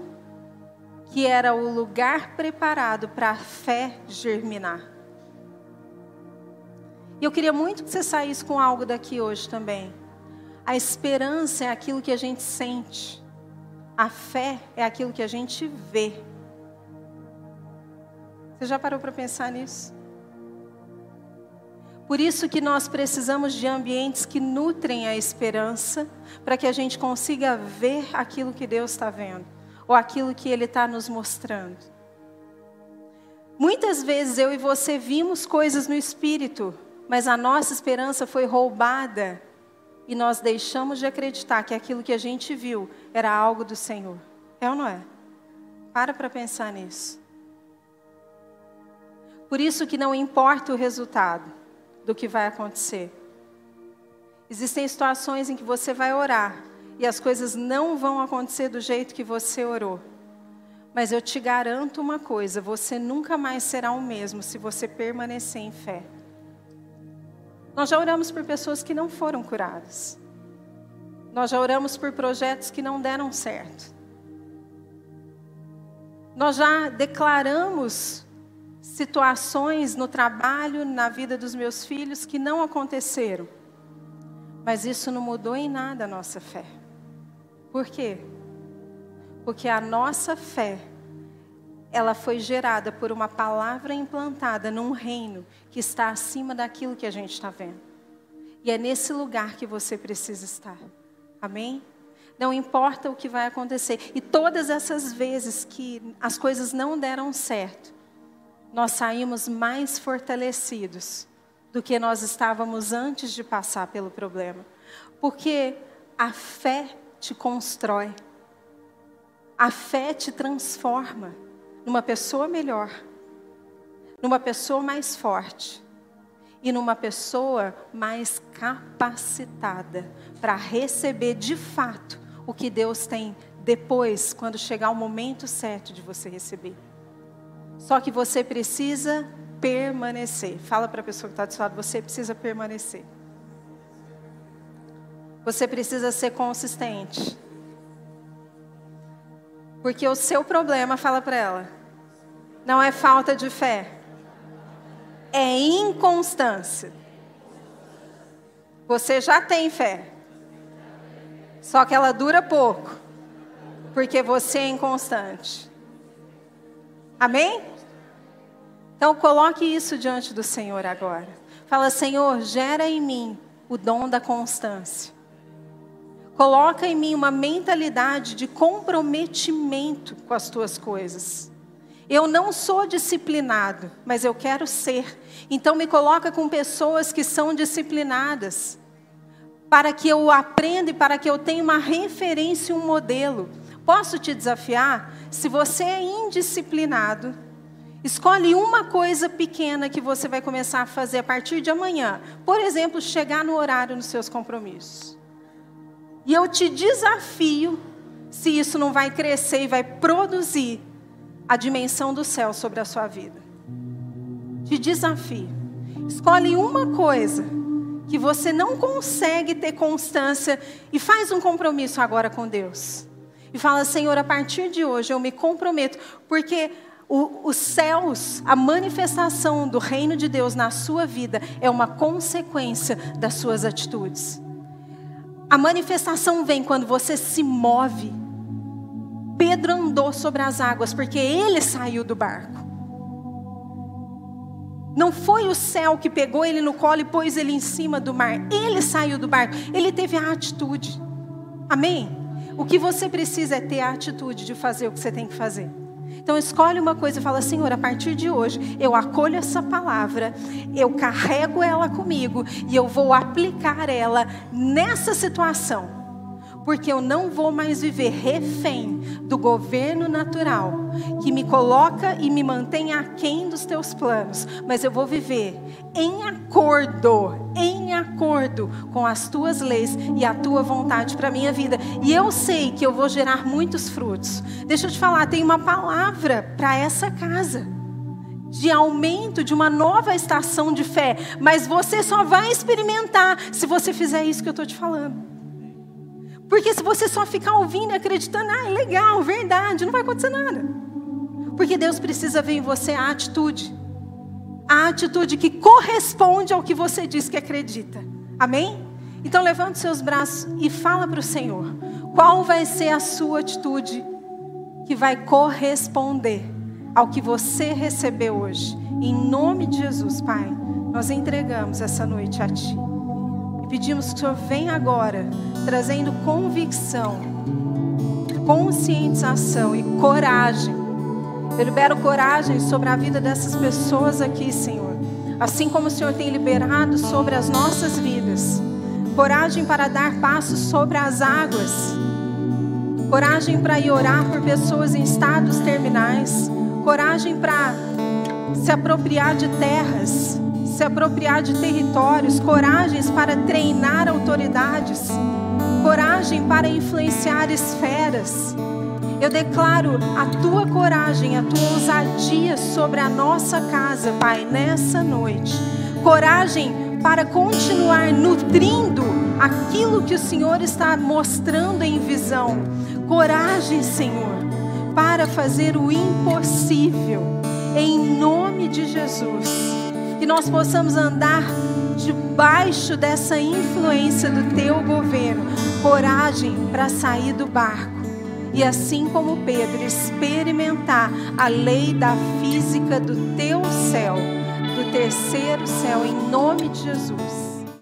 que era o lugar preparado para a fé germinar. E eu queria muito que você saísse com algo daqui hoje também. A esperança é aquilo que a gente sente. A fé é aquilo que a gente vê. Você já parou para pensar nisso? Por isso que nós precisamos de ambientes que nutrem a esperança, para que a gente consiga ver aquilo que Deus está vendo ou aquilo que Ele está nos mostrando. Muitas vezes eu e você vimos coisas no Espírito, mas a nossa esperança foi roubada e nós deixamos de acreditar que aquilo que a gente viu era algo do Senhor. É ou não é? Para para pensar nisso. Por isso que não importa o resultado do que vai acontecer. Existem situações em que você vai orar e as coisas não vão acontecer do jeito que você orou. Mas eu te garanto uma coisa: você nunca mais será o mesmo se você permanecer em fé. Nós já oramos por pessoas que não foram curadas. Nós já oramos por projetos que não deram certo. Nós já declaramos situações no trabalho, na vida dos meus filhos que não aconteceram. Mas isso não mudou em nada a nossa fé. Por quê? Porque a nossa fé, ela foi gerada por uma palavra implantada num reino que está acima daquilo que a gente está vendo. E é nesse lugar que você precisa estar. Amém? Não importa o que vai acontecer. E todas essas vezes que as coisas não deram certo, nós saímos mais fortalecidos do que nós estávamos antes de passar pelo problema. Porque a fé te constrói. A fé te transforma numa pessoa melhor, numa pessoa mais forte e numa pessoa mais capacitada para receber de fato o que Deus tem depois, quando chegar o momento certo de você receber. Só que você precisa permanecer. Fala para a pessoa que está do seu lado, você precisa permanecer. Você precisa ser consistente. Porque o seu problema, fala para ela, não é falta de fé, é inconstância. Você já tem fé, só que ela dura pouco, porque você é inconstante. Amém? Então coloque isso diante do Senhor agora. Fala, Senhor, gera em mim o dom da constância. Coloca em mim uma mentalidade de comprometimento com as tuas coisas. Eu não sou disciplinado, mas eu quero ser. Então me coloca com pessoas que são disciplinadas, para que eu aprenda e para que eu tenha uma referência, um modelo. Posso te desafiar? Se você é indisciplinado, escolhe uma coisa pequena que você vai começar a fazer a partir de amanhã. Por exemplo, chegar no horário nos seus compromissos. E eu te desafio, se isso não vai crescer e vai produzir a dimensão do céu sobre a sua vida. Te desafio. Escolhe uma coisa que você não consegue ter constância e faz um compromisso agora com Deus. E fala, Senhor, a partir de hoje eu me comprometo, porque o, os céus, a manifestação do reino de Deus na sua vida é uma consequência das suas atitudes. A manifestação vem quando você se move. Pedro andou sobre as águas porque ele saiu do barco. Não foi o céu que pegou ele no colo e pôs ele em cima do mar. Ele saiu do barco. Ele teve a atitude. Amém? O que você precisa é ter a atitude de fazer o que você tem que fazer. Então escolhe uma coisa e fala, Senhor, a partir de hoje eu acolho essa palavra, eu carrego ela comigo e eu vou aplicar ela nessa situação porque eu não vou mais viver refém do governo natural que me coloca e me mantém aquém dos teus planos, mas eu vou viver em acordo, em acordo com as tuas leis e a tua vontade para a minha vida. E eu sei que eu vou gerar muitos frutos. Deixa eu te falar, tem uma palavra para essa casa de aumento, de uma nova estação de fé, mas você só vai experimentar se você fizer isso que eu estou te falando. Porque se você só ficar ouvindo e acreditando, ah, legal, verdade, não vai acontecer nada. Porque Deus precisa ver em você a atitude. A atitude que corresponde ao que você diz que acredita. Amém? Então levante seus braços e fala para o Senhor. Qual vai ser a sua atitude que vai corresponder ao que você recebeu hoje? Em nome de Jesus, Pai, nós entregamos essa noite a Ti. Pedimos que o Senhor venha agora, trazendo convicção, conscientização e coragem. Eu libero coragem sobre a vida dessas pessoas aqui, Senhor. Assim como o Senhor tem liberado sobre as nossas vidas. Coragem para dar passos sobre as águas. Coragem para ir orar por pessoas em estados terminais. Coragem para se apropriar de terras se apropriar de territórios, coragens para treinar autoridades, coragem para influenciar esferas. Eu declaro a tua coragem, a tua ousadia sobre a nossa casa, Pai, nessa noite. Coragem para continuar nutrindo aquilo que o Senhor está mostrando em visão. Coragem, Senhor, para fazer o impossível, em nome de Jesus. Que nós possamos andar debaixo dessa influência do teu governo. Coragem para sair do barco e assim como Pedro, experimentar a lei da física do teu céu, do terceiro céu, em nome de Jesus.